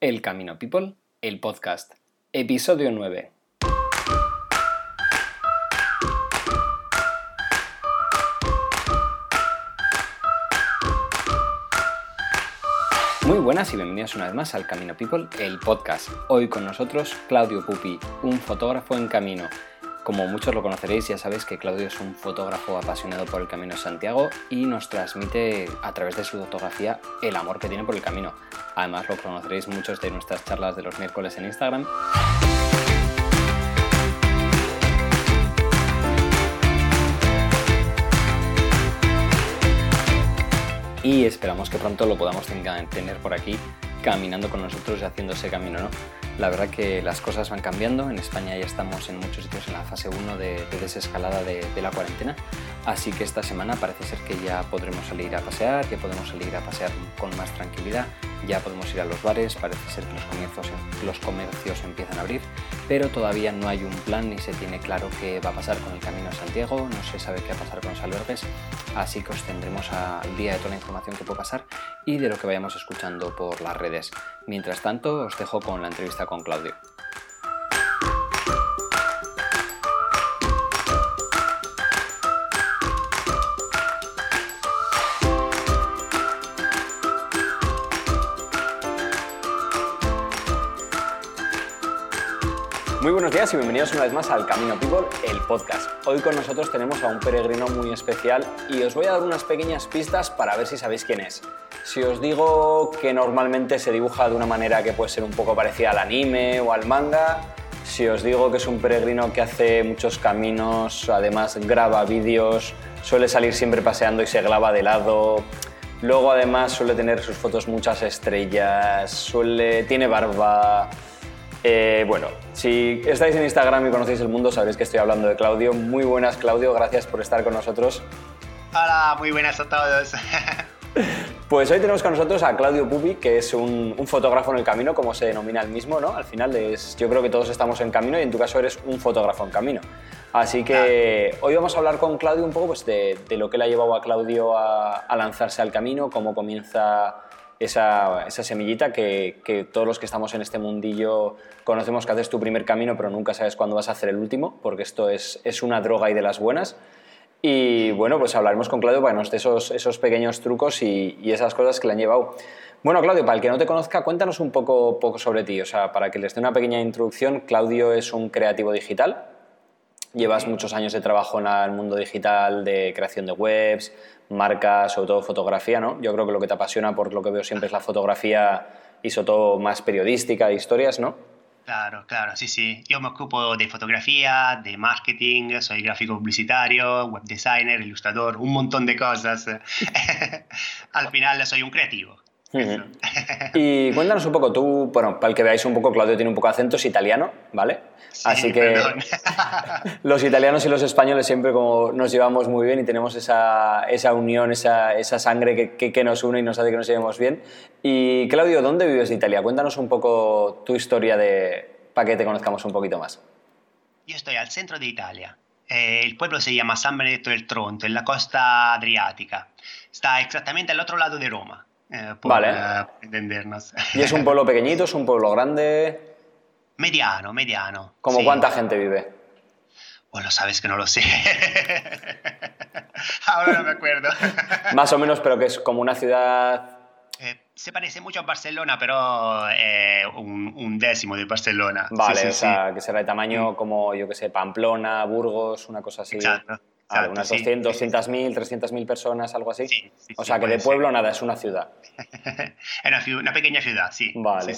El Camino People, el podcast, episodio 9. Muy buenas y bienvenidos una vez más al Camino People, el podcast. Hoy con nosotros Claudio Pupi, un fotógrafo en camino. Como muchos lo conoceréis, ya sabéis que Claudio es un fotógrafo apasionado por el Camino de Santiago y nos transmite a través de su fotografía el amor que tiene por el camino. Además lo conoceréis muchos de nuestras charlas de los miércoles en Instagram. y esperamos que pronto lo podamos tener por aquí caminando con nosotros y haciendo ese camino. ¿no? La verdad que las cosas van cambiando, en España ya estamos en muchos sitios en la fase 1 de, desescalada de, de, la cuarentena, así que esta semana parece ser que ya podremos salir a pasear, ya podemos salir a pasear con más tranquilidad ya podemos ir a los bares, parece ser que los comercios, los comercios empiezan a abrir, pero todavía no hay un plan ni se tiene claro qué va a pasar con el Camino de Santiago, no se sabe qué va a pasar con los albergues, así que os tendremos al día de toda la información que puede pasar y de lo que vayamos escuchando por las redes. Mientras tanto, os dejo con la entrevista con Claudio. Muy buenos días y bienvenidos una vez más al Camino People, el podcast. Hoy con nosotros tenemos a un peregrino muy especial y os voy a dar unas pequeñas pistas para ver si sabéis quién es. Si os digo que normalmente se dibuja de una manera que puede ser un poco parecida al anime o al manga, si os digo que es un peregrino que hace muchos caminos, además graba vídeos, suele salir siempre paseando y se graba de lado, luego además suele tener sus fotos muchas estrellas, suele, tiene barba, eh, bueno, si estáis en Instagram y conocéis el mundo, sabréis que estoy hablando de Claudio. Muy buenas, Claudio, gracias por estar con nosotros. Hola, muy buenas a todos. Pues hoy tenemos con nosotros a Claudio Pupi, que es un, fotógrafo en el camino, como se denomina el mismo, ¿no? Al final es, yo creo que todos estamos en camino y en tu caso eres un fotógrafo en camino. Así que hoy vamos a hablar con Claudio un poco pues, de, lo que le ha llevado a Claudio a lanzarse al camino, cómo comienza esa, semillita que, que, todos los que estamos en este mundillo conocemos que haces tu primer camino, pero nunca sabes cuándo vas a hacer el último, porque esto es, es una droga y de las buenas. Y bueno, pues hablaremos con Claudio para que nos dé esos, esos pequeños trucos y, y, esas cosas que le han llevado. Bueno, Claudio, para el que no te conozca, cuéntanos un poco, poco sobre ti. O sea, para que les dé una pequeña introducción, Claudio es un creativo digital. Llevas muchos años de trabajo en el mundo digital, de creación de webs, marcas, sobre todo fotografía, ¿no? Yo creo que lo que te apasiona, por lo que veo siempre, es la fotografía y sobre todo más periodística, de historias, ¿no? Claro, claro, sí, sí. Yo me ocupo de fotografía, de marketing, soy gráfico publicitario, web designer, ilustrador, un montón de cosas. Al final soy un creativo. Y cuéntanos un poco, tú, bueno, para el que veáis un poco, Claudio tiene un poco de acento, es italiano, ¿vale? Así que los italianos y los españoles siempre como nos llevamos muy bien y tenemos esa, esa unión, esa, esa sangre que, que, nos une y nos hace que nos llevemos bien. Y Claudio, ¿dónde vives de Italia? Cuéntanos un poco tu historia de, para que te conozcamos un poquito más. Yo estoy al centro de Italia. Eh, el pueblo se llama San Benedetto del Tronto, en la costa adriática. Está exactamente al otro lado de Roma. Eh, vale. Eh, entendernos. ¿Y es un pueblo pequeñito, es un pueblo grande? Mediano, mediano. ¿Cómo cuánta gente vive? Bueno, sabes que no lo sé. Ahora no me acuerdo. Más o menos, pero que es como una ciudad. Eh, se parece mucho a Barcelona, pero un, un, décimo de Barcelona. Vale, sí, o sea, que será de tamaño mm. como, yo que sé, Pamplona, Burgos, una cosa así. Exacto. Unas 200, 200.000, 300.000 personas, algo así. o sea, que de pueblo nada, es una ciudad. una, una, pequeña ciudad, sí. Vale.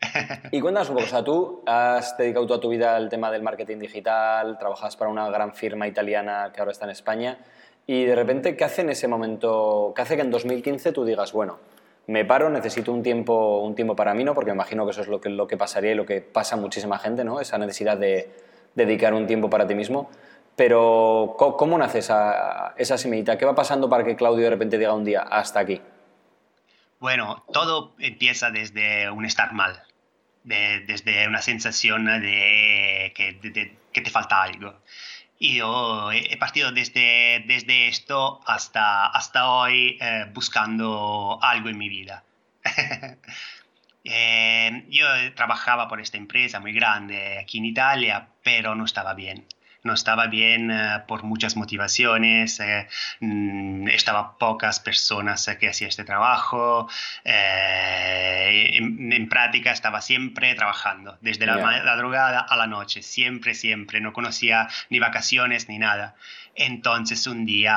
y cuéntanos un poco, o sea, tú has dedicado toda tu vida al tema del marketing digital, trabajas para una gran firma italiana que ahora está en España, y de repente, ¿qué hace en ese momento, qué hace que en 2015 tú digas, bueno, me paro, necesito un tiempo, un tiempo para mí, ¿no? Porque me imagino que eso es lo que, lo que pasaría y lo que pasa a muchísima gente, ¿no? Esa necesidad de dedicar un tiempo para ti mismo. Pero, ¿cómo nace esa, esa semillita? ¿Qué va pasando para que Claudio de repente diga un día, hasta aquí? Bueno, todo empieza desde un estar mal, desde una sensación de que, te falta algo. Y yo he partido desde, desde esto hasta, hasta hoy eh, buscando algo en mi vida. Eh, yo trabajaba por esta empresa muy grande aquí en Italia, pero no estaba bien no estaba bien eh, por muchas motivaciones, eh, mm, estaba pocas personas eh, que hacían este trabajo, en, práctica estaba siempre trabajando, desde la madrugada a la noche, siempre, siempre, no conocía ni vacaciones ni nada. Entonces un día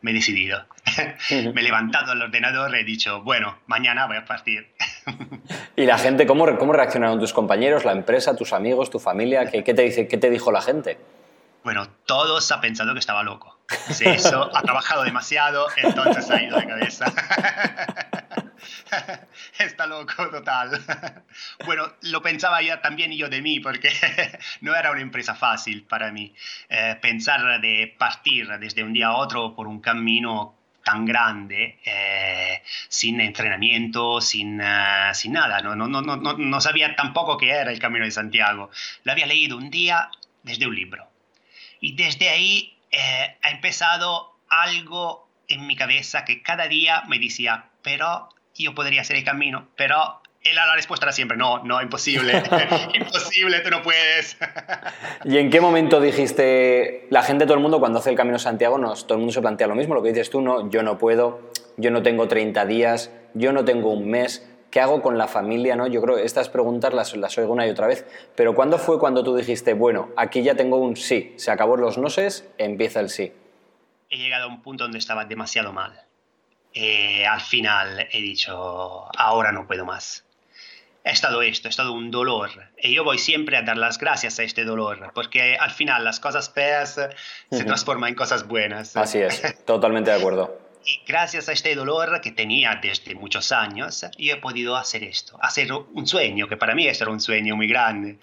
me he decidido, me he levantado al ordenador y he dicho, bueno, mañana voy a partir. ¿Y la gente, cómo, cómo reaccionaron tus compañeros, la empresa, tus amigos, tu familia? ¿Qué, te, dice, qué te dijo la gente? Bueno, todos han pensado que estaba loco. Eso, ha trabajado demasiado, entonces ha ido de cabeza. Está loco total. Bueno, lo pensaba ya también yo de mí, porque no era una empresa fácil para mí. Eh, pensar de partir desde un día a otro por un camino tan grande, eh, sin entrenamiento, sin, eh, sin nada. No, no, no, no, no sabía tampoco qué era el Camino de Santiago. Lo había leído un día desde un libro. Y desde ahí eh, ha empezado algo en mi cabeza que cada día me decía, pero yo podría hacer el camino, pero la respuesta era siempre, no, no, imposible, imposible, tú no puedes. ¿Y en qué momento dijiste, la gente, todo el mundo cuando hace el Camino Santiago, nos, todo el mundo se plantea lo mismo, lo que dices tú, no, yo no puedo, yo no tengo 30 días, yo no tengo un mes, ¿qué hago con la familia? ¿no? Yo creo que estas preguntas las, las oigo una y otra vez, pero ¿cuándo fue cuando tú dijiste, bueno, aquí ya tengo un sí, se acabó los noses, empieza el sí? He llegado a un punto donde estaba demasiado mal. Eh, al final he dicho, ahora no puedo más è stato esto, è stato un dolor. Y yo voy siempre a dar las gracias a este dolor, porque al final las cosas feas se transforman en cosas buenas. Así es, totalmente de acuerdo. Y gracias a este dolor que tenía desde muchos años, yo he podido hacer esto, hacer un sueño, que para mí era un sueño muy grande.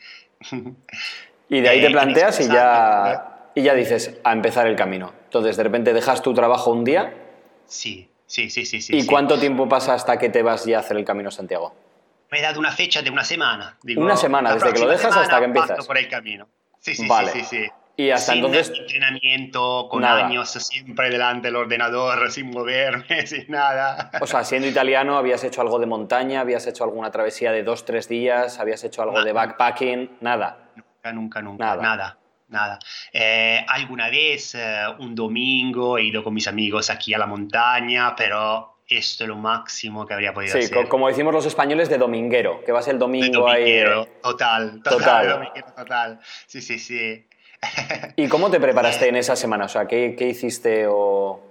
Y de ahí te planteas y ya, y ya dices, a empezar el camino. Entonces, de repente dejas tu trabajo un día. Sí, sí, sí, sí. ¿Y cuánto tiempo pasa hasta que te vas ya a hacer el camino Santiago? me he dado una fecha de una semana. una semana, desde que lo dejas hasta que empiezas. por el camino. Sí, sí, vale. sí, sí, Y hasta sin entonces. entrenamiento, con años siempre delante del ordenador, sin moverme, sin nada. O sea, siendo italiano, habías hecho algo de montaña, habías hecho alguna travesía de dos, tres días, habías hecho algo de backpacking, nada. Nunca, nunca, nunca, nada. nada. Eh, alguna vez, eh, un domingo, he ido con mis amigos aquí a la montaña, pero esto es lo máximo que habría podido sí, hacer. como decimos los españoles, de dominguero, que vas el domingo ahí. Total, total, total. Sí, sí, sí. ¿Y cómo te preparaste en esa semana? O sea, ¿qué, qué hiciste o...?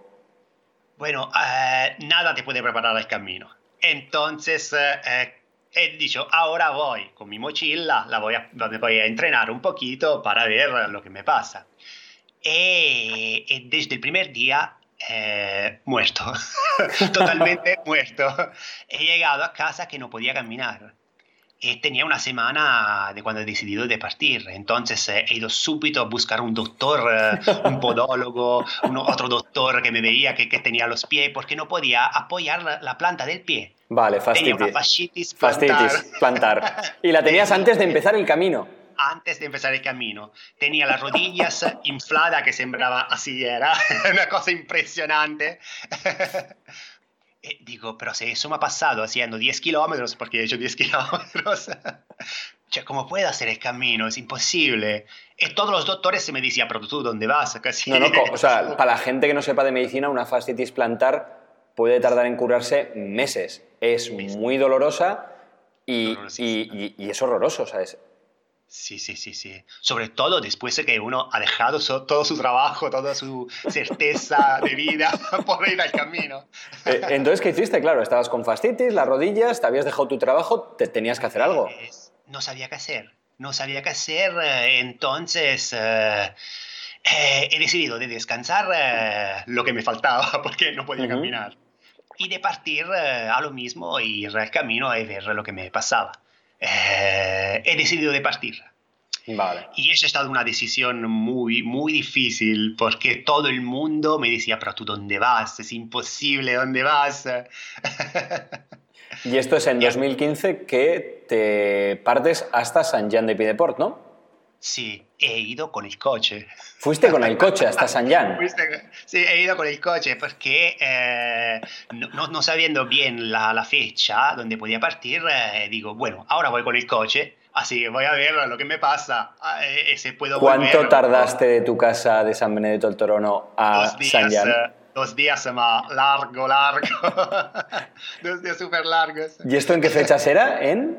Bueno, eh, nada te puede preparar el camino. Entonces, eh, eh, he dicho, ahora voy con mi mochila, la voy a, voy a entrenar un poquito para ver lo que me pasa. y desde el primer día eh, muerto, totalmente muerto. He llegado a casa que no podía caminar. Y tenía una semana de cuando he decidido de partir. Entonces eh, he ido súbito a buscar un doctor, eh, un podólogo, otro doctor que me veía que, que, tenía los pies porque no podía apoyar la, planta del pie. Vale, fascitis. Fascitis plantar. Y la tenías antes de empezar el camino antes de empezar el camino. Tenía las rodillas infladas que sembraba así, era una cosa impresionante. Digo, pero si eso me ha pasado haciendo 10 kilómetros, porque he hecho 10 kilómetros, ¿cómo puedo hacer el camino? Es imposible. Y todos los doctores se me decían, pero tú, ¿dónde vas? Casi. No, no, o sea, para la gente que no sepa de medicina, una fascitis plantar puede tardar en curarse meses. Es muy dolorosa y, y, y, es horroroso, ¿sabes? Sí, sí, sí, sí. Sobre todo después de que uno ha dejado todo su trabajo, toda su certeza de vida por ir al camino. Eh, entonces, ¿qué hiciste? Claro, estabas con fastitis, las rodillas, te habías dejado tu trabajo, te tenías que hacer algo. no sabía qué hacer. No sabía qué hacer. Eh, entonces, eh, he decidido de descansar lo que me faltaba porque no podía caminar. Y de partir a lo mismo, ir al camino y ver lo que me pasaba. Eh, he decidido de partir. Vale. Y eso ha estado una decisión muy, muy difícil porque todo el mundo me decía, pero tú dónde vas, es imposible, ¿dónde vas? y esto es en 2015 que te partes hasta San Jean de Piedeport, ¿no? Sí, he ido con el coche. ¿Fuiste con el coche hasta San Jan? Sí, he ido con el coche porque eh, no, no, sabiendo bien la, la, fecha donde podía partir, eh, digo, bueno, ahora voy con el coche, así voy a ver lo que me pasa. Eh, ese puedo ¿Cuánto tardaste de tu casa de San Benedetto del Torono a San Jan? dos días más largo, largo. dos días súper largos. ¿Y esto en qué fechas era? ¿En?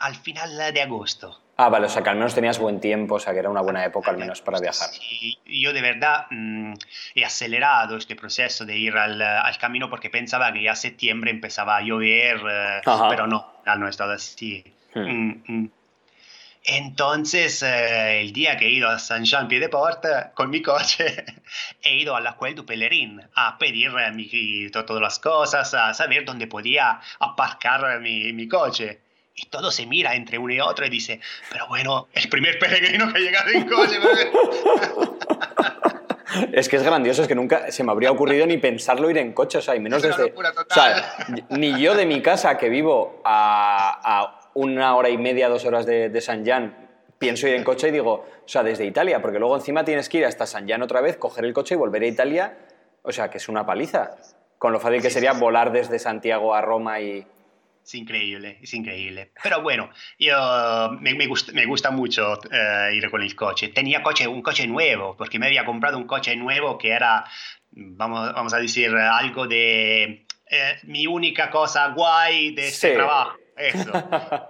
Al final de agosto. Ah, vale, o sea que al menos tenías buen tiempo, o sea que era una buena época al menos para viajar. Sí, yo de verdad mm, he acelerado este proceso de ir al, al, camino porque pensaba que ya septiembre empezaba a llover, eh, pero no, no ha estado así. Hmm. Mm, mm. Entonces, eh, el día que he ido a San Jean Pied de Porte con mi coche, he ido a la Cuel du Pelerín a pedir eh, mi, todas las cosas, a saber dónde podía aparcar mi, mi coche. Y todo se mira entre uno y otro y dice, pero bueno, el primer peregrino que ha llegado en coche. Es que es grandioso, es que nunca se me habría ocurrido ni pensarlo ir en coche, o sea, y menos desde... O sea, ni yo de mi casa, que vivo a, una hora y media, dos horas de, de San Jan, pienso ir en coche y digo, o sea, desde Italia, porque luego encima tienes que ir hasta San Jan otra vez, coger el coche y volver a Italia, o sea, que es una paliza. Con lo fácil que sería volar desde Santiago a Roma y, es increíble, es increíble. Pero bueno, yo me, me, gusta, me gusta mucho eh, ir con el coche. Tenía coche, un coche nuevo, porque me había comprado un coche nuevo que era, vamos, vamos a decir, algo de eh, mi única cosa guay de este trabajo. Eso.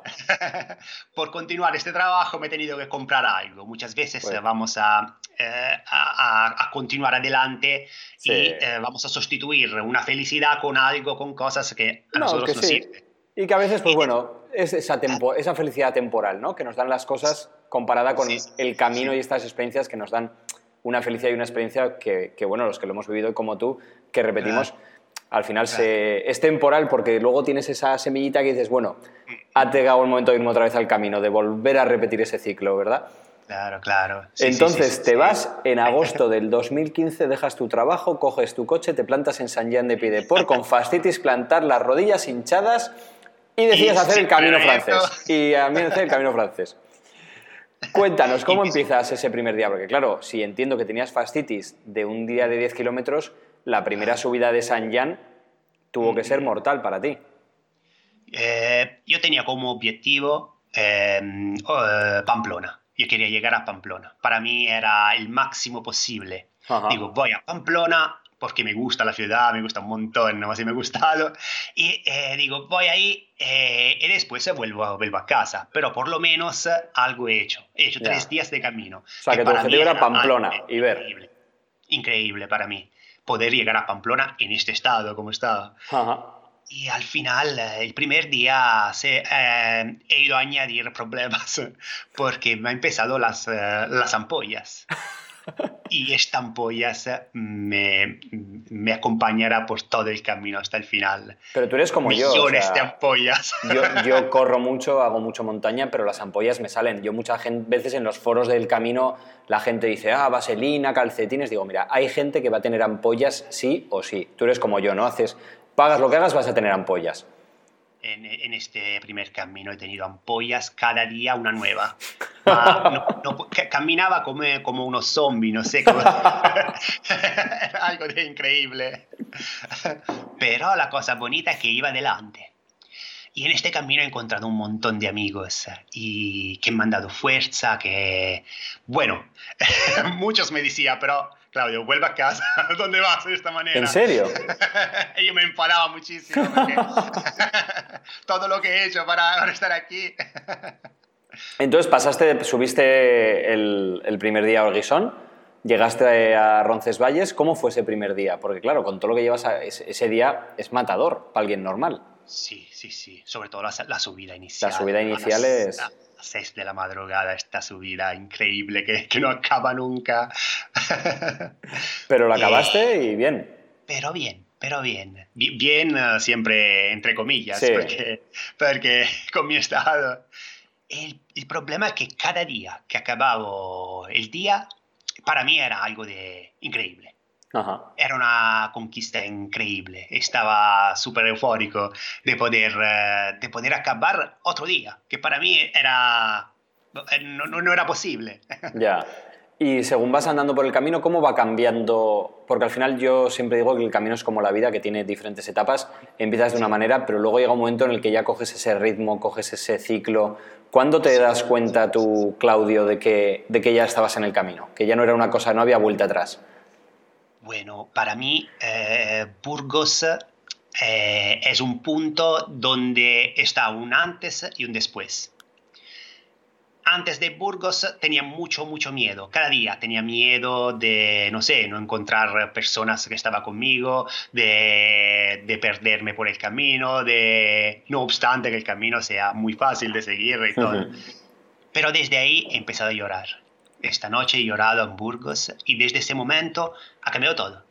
Por continuar este trabajo me he tenido que comprar algo. Muchas veces vamos a, eh, a, a, continuar adelante y vamos a sustituir una felicidad con algo, con cosas que a nosotros nos sirven. Y que a veces, pues bueno, es esa, esa felicidad temporal, ¿no? Que nos dan las cosas comparada con el camino y estas experiencias que nos dan una felicidad y una experiencia que, que, bueno, los que lo hemos vivido como tú, que repetimos, al final se, es temporal porque luego tienes esa semillita que dices, bueno, ha llegado el momento de irme otra vez al camino, de volver a repetir ese ciclo, ¿verdad? Claro, claro. Entonces te vas en agosto del 2015, dejas tu trabajo, coges tu coche, te plantas en San Jean de Piedeport con fascitis plantar, las rodillas hinchadas y decides hacer el camino francés. Y a mí hacer el camino francés. Cuéntanos, ¿cómo empiezas ese primer día? Porque claro, si entiendo que tenías fascitis de un día de 10 kilómetros, la primera subida de San Jan tuvo que ser mm. mortal para ti. Eh, yo tenía como objetivo em, eh, Pamplona. Yo quería llegar a Pamplona. Para mí era el máximo posible. Digo, voy a Pamplona, porque me gusta la ciudad, me gusta un montón, no así me ha gustado. Y eh, digo, voy ahí eh, y después vuelvo, vuelvo a casa. Pero por lo menos algo he hecho. He hecho tres días de camino. O sea, que, tu objetivo era Pamplona y ver. Increíble, increíble para mí poder llegar a Pamplona en este estado como estaba. Y al final, el primer día se, eh, he ido a añadir problemas porque me han empezado las, las ampollas y esta ampolla me, me, acompañará por todo el camino hasta el final. Pero tú eres como yo. Millones de ampollas. Yo, yo, corro mucho, hago mucho montaña, pero las ampollas me salen. Yo muchas veces en los foros del camino la gente dice, ah, vaselina, calcetines. Digo, mira, hay gente que va a tener ampollas sí o sí. Tú eres como yo, ¿no? Haces, pagas lo que hagas, vas a tener ampollas en, este primer camino. He tenido ampollas cada día una nueva. Ah, caminaba como, como unos zombies, no sé cómo. algo de increíble. Pero la cosa bonita es que iba adelante. Y en este camino he encontrado un montón de amigos y que me han dado fuerza, que, bueno, muchos me decían, pero Claudio, vuelve a casa. ¿Dónde vas de esta manera? ¿En serio? y yo me enfadaba muchísimo. Porque todo lo que he hecho para estar aquí. Entonces pasaste, subiste el, primer día a Orguisón, llegaste a Roncesvalles. ¿Cómo fue ese primer día? Porque claro, con todo lo que llevas ese, día es matador para alguien normal. Sí, sí, sí. Sobre todo la, subida inicial. La subida inicial es... 6 de la madrugada esta subida increíble que, que no acaba nunca. pero lo acabaste y, bien. Pero bien, pero bien. Bien uh, siempre entre comillas, porque, porque con mi estado. El, el, problema es que cada día que acababa el día, para mí era algo de increíble. Era una conquista increíble. Estaba súper eufórico de poder, eh, de poder acabar otro día, que para mí era no, no, no era posible. Ya. Y según vas andando por el camino, ¿cómo va cambiando? Porque al final yo siempre digo que el camino es como la vida, que tiene diferentes etapas. Empiezas de una manera, pero luego llega un momento en el que ya coges ese ritmo, coges ese ciclo. ¿Cuándo te das cuenta tú, Claudio, de que, de que ya estabas en el camino? Que ya no era una cosa, no había vuelta atrás. Bueno, para mí eh, Burgos eh, es un punto donde está un antes y un después antes de Burgos tenía mucho, mucho miedo. Cada día tenía miedo de, no sé, no encontrar personas que estaban conmigo, de, de, perderme por el camino, de, no obstante que el camino sea muy fácil de seguir y todo. Pero desde ahí he empezado a llorar. Esta noche he llorado en Burgos y desde ese momento ha cambiado todo.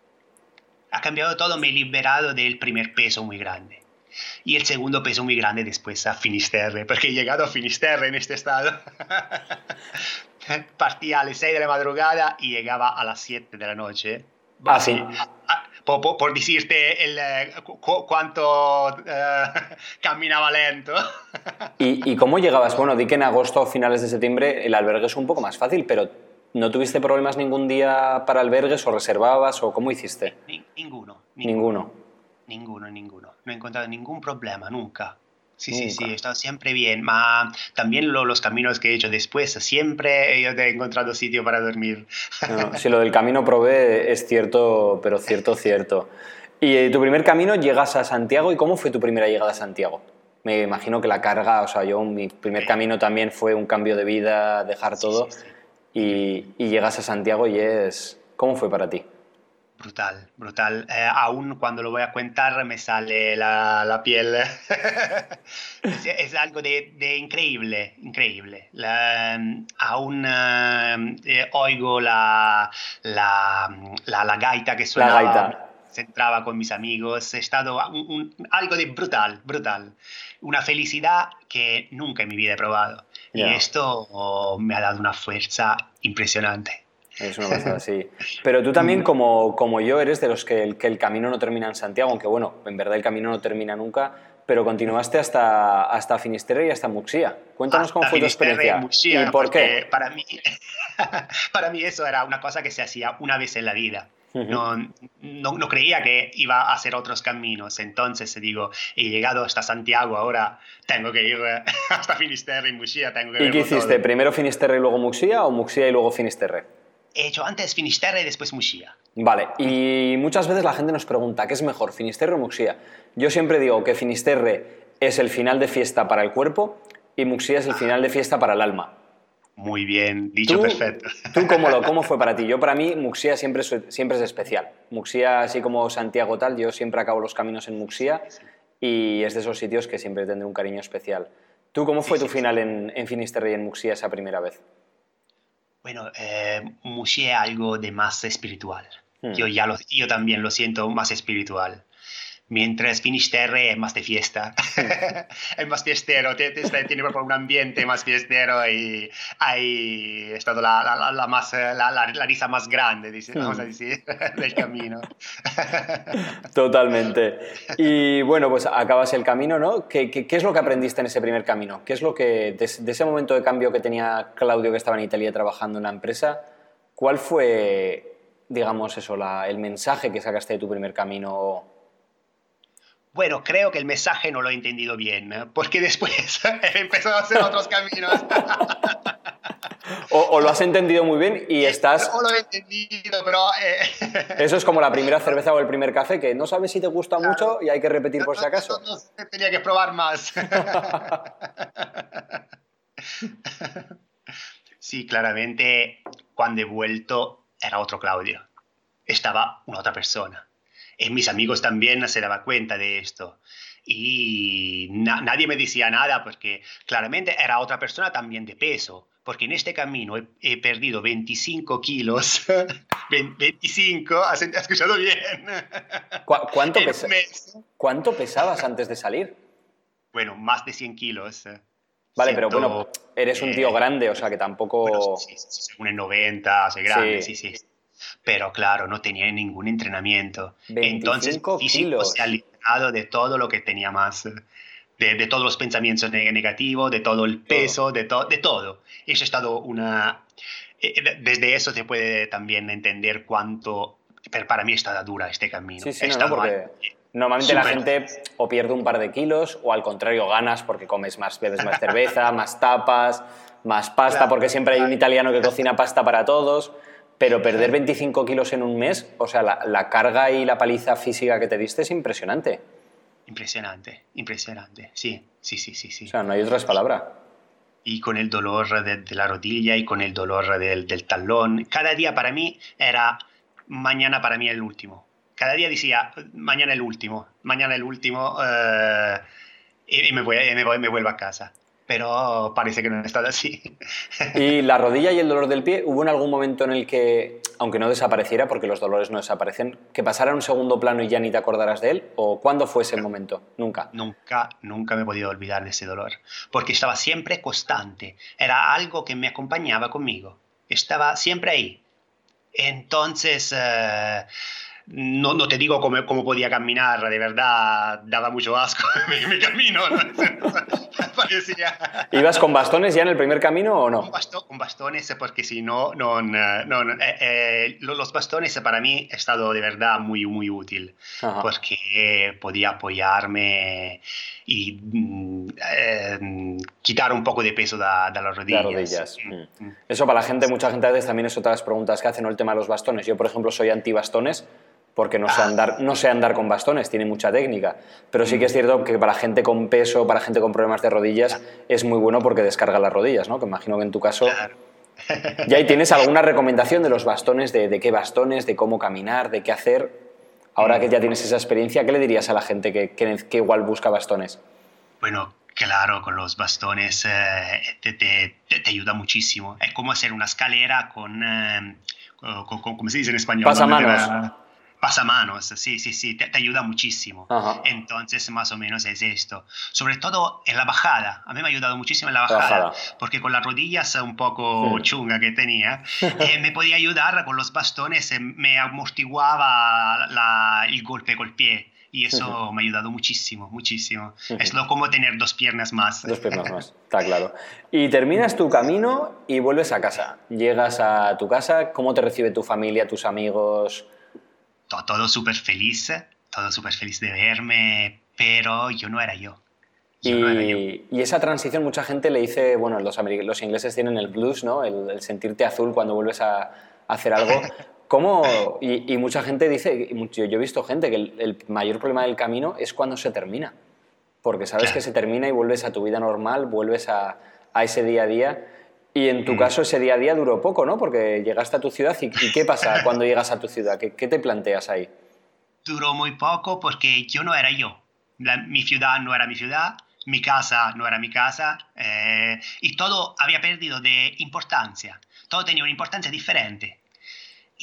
Ha cambiado todo, me he liberado del primer peso muy grande y el segundo peso muy grande después a Finisterre, porque he llegado a Finisterre en este estado. Partía a las 6 de la madrugada y llegaba a las 7 de la noche. Ah, sí. Por, por, decirte el, eh, cu cuánto uh, caminaba lento. ¿Y, ¿Y, cómo llegabas? Bueno, di que en agosto o finales de septiembre el albergue es un poco más fácil, pero ¿no tuviste problemas ningún día para albergues o reservabas o cómo hiciste? Ni, ninguno, ninguno. Ninguno, ninguno. No he encontrado ningún problema, nunca. Sí, sí, sí, he estado siempre bien. Ma también lo, los caminos que he hecho después, siempre yo he encontrado sitio para dormir. No, si lo del camino probé es cierto, pero cierto, cierto. Y eh, tu primer camino llegas a Santiago, ¿y cómo fue tu primera llegada a Santiago? Me imagino que la carga, o sea, yo mi primer camino también fue un cambio de vida, dejar todo, sí, sí, y, y llegas a Santiago y es... ¿Cómo fue para ti? Brutal, brutal. Eh, aún cuando lo voy a contar me sale la, la piel. es, es, algo de, de increíble, increíble. La, aún eh, oigo la, la, la, gaita que suena. La gaita. Se entraba con mis amigos. He estado un, un, algo de brutal, brutal. Una felicidad que nunca en mi vida he probado. Yeah. Y esto oh, me ha dado una fuerza impresionante. Es una cosa así. Pero tú también, como, como yo, eres de los que el, que el camino no termina en Santiago, aunque bueno, en verdad el camino no termina nunca, pero continuaste hasta, hasta Finisterre y hasta Muxía. Cuéntanos hasta cómo fue tu experiencia. Y, Muxía, ¿Y por qué? Para mí, para mí eso era una cosa que se hacía una vez en la vida. No, no, no, creía que iba a hacer otros caminos. Entonces digo, he llegado hasta Santiago, ahora tengo que ir hasta Finisterre y Muxía. Tengo que ¿Y qué hiciste? Todo. ¿Primero Finisterre y luego Muxía o Muxía y luego Finisterre? He hecho antes Finisterre y después Muxía. Vale, y muchas veces la gente nos pregunta, ¿qué es mejor, Finisterre o Muxía? Yo siempre digo que Finisterre es el final de fiesta para el cuerpo y Muxía es el final de fiesta para el alma. Muy bien, dicho ¿Tú, perfecto. ¿Tú cómo, lo, cómo fue para ti? Yo para mí Muxía siempre es, siempre es especial. Muxía, así como Santiago tal, yo siempre acabo los caminos en Muxía y es de esos sitios que siempre tendré un cariño especial. ¿Tú cómo fue tu final en, en Finisterre y en Muxía esa primera vez? Bueno, eh, es algo de más espiritual. Hmm. Yo, ya lo, yo también lo siento más espiritual mientras Finisterre es más de fiesta, es más fiestero, tiene un ambiente más fiestero y hay estado la, la, la, más, la, la, risa más grande, dice, vamos a decir, del camino. Totalmente. Y bueno, pues acabas el camino, ¿no? ¿Qué, qué, qué es lo que aprendiste en ese primer camino? ¿Qué es lo que, de, de ese momento de cambio que tenía Claudio que estaba en Italia trabajando en la empresa, cuál fue digamos eso, la, el mensaje que sacaste de tu primer camino bueno, creo que el mensaje no lo he entendido bien, ¿eh? porque después he empezado a hacer otros caminos. O, o, lo has entendido muy bien y estás... No lo he entendido, pero... Eh... Eso es como la primera cerveza o el primer café, que no sabes si te gusta claro. mucho y hay que repetir por si acaso. No, no, tenía que probar más. sí, claramente, cuando he vuelto era otro Claudio. Estaba una otra persona y mis amigos también se daban cuenta de esto. Y na nadie me decía nada porque claramente era otra persona también de peso. Porque en este camino he, he perdido 25 kilos. 25, ¿has, escuchado bien? ¿Cu ¿Cuánto, pesa ¿Cuánto pesabas antes de salir? Bueno, más de 100 kilos. Vale, Siento, pero bueno, eres un tío eh, grande, o sea que tampoco... Bueno, sí, sí, en 90, soy grande, sí, sí. sí pero claro, no tenía ningún entrenamiento. Entonces, físico kilos. se ha liberado de todo lo que tenía más. de, todos los pensamientos negativos, de todo el peso, de, de todo. Eso ha estado una... Eh, desde eso se puede también entender cuánto, para mí está dura este camino. Sí, sí, no, porque normalmente la gente o pierde un par de kilos o al contrario ganas porque comes más, bebes más cerveza, más tapas, más pasta, porque siempre hay un italiano que cocina pasta para todos. Pero perder 25 kilos en un mes, o sea, la, la carga y la paliza física que te diste es impresionante. Impresionante, impresionante, sí, sí, sí, sí. sí. O sea, no hay otras palabras. Y con el dolor de, de, la rodilla y con el dolor del, del, talón. Cada día para mí era mañana para mí el último. Cada día decía mañana el último, mañana el último eh, y, me, voy, me, voy, me vuelvo a casa pero parece que no ha estado así. ¿Y la rodilla y el dolor del pie? ¿Hubo en algún momento en el que, aunque no desapareciera, porque los dolores no desaparecen, que pasara a un segundo plano y ya ni te acordarás de él? ¿O cuándo fue ese momento? Nunca. Nunca, nunca me he podido olvidar de ese dolor, porque estaba siempre constante, era algo que me acompañaba conmigo, estaba siempre ahí. Entonces... Eh, no, no, te digo cómo, cómo, podía caminar, de verdad daba mucho asco mi, camino. Parecía... ¿Ibas con bastones ya en el primer camino o no? Con, bastones, porque si no, no, no eh, eh, los bastones para mí ha estado de verdad muy, muy útil, porque podía apoyarme y mm, eh, quitar un poco de peso de, de las rodillas. rodillas. Mm, mm. Eso para la gente, mucha gente a veces también es otras preguntas que hacen, ¿no? el tema de los bastones. Yo, por ejemplo, soy anti-bastones porque no sé, ah. andar, no sé andar con bastones, tiene mucha técnica. Pero sí que es mm. cierto que para gente con peso, para gente con problemas de rodillas, es muy bueno porque descarga las rodillas, ¿no? Que imagino que en tu caso... ¿Y ahí tienes alguna recomendación de los bastones, de, qué bastones, de cómo caminar, de qué hacer? Ahora que ya tienes esa experiencia, ¿qué le dirías a la gente que, que, igual busca bastones? Bueno, claro, con los bastones eh, te, te, te, ayuda muchísimo. Es como hacer una escalera con, eh, con, ¿cómo se dice en español? Pasamanos pasamanos, sí, sí, sí, te, ayuda muchísimo. Entonces, más o menos es esto. Sobre todo en la bajada. A mí me ha ayudado muchísimo en la bajada, porque con las rodillas un poco chunga que tenía, eh, me podía ayudar con los bastones, eh, me amortiguaba la, el golpe con el pie. Y eso me ha ayudado muchísimo, muchísimo. Es lo como tener dos piernas más. Dos piernas más, está claro. Y terminas tu camino y vuelves a casa. Llegas a tu casa, ¿cómo te recibe tu familia, tus amigos? Todo, súper feliz, todo súper feliz de verme, pero yo no era yo. y, esa transición mucha gente le dice, bueno, los, los ingleses tienen el blues, ¿no? El, sentirte azul cuando vuelves a, hacer algo. ¿Cómo? Y, mucha gente dice, yo, he visto gente que el, mayor problema del camino es cuando se termina, porque sabes que se termina y vuelves a tu vida normal, vuelves a, a ese día a día. Y en tu mm. caso ese día a día duró poco, ¿no? Porque llegaste a tu ciudad y, ¿qué pasa cuando llegas a tu ciudad? ¿Qué, te planteas ahí? Duró muy poco porque yo no era yo. mi ciudad no era mi ciudad, mi casa no era mi casa eh, y todo había perdido de importancia. Todo tenía una importancia diferente.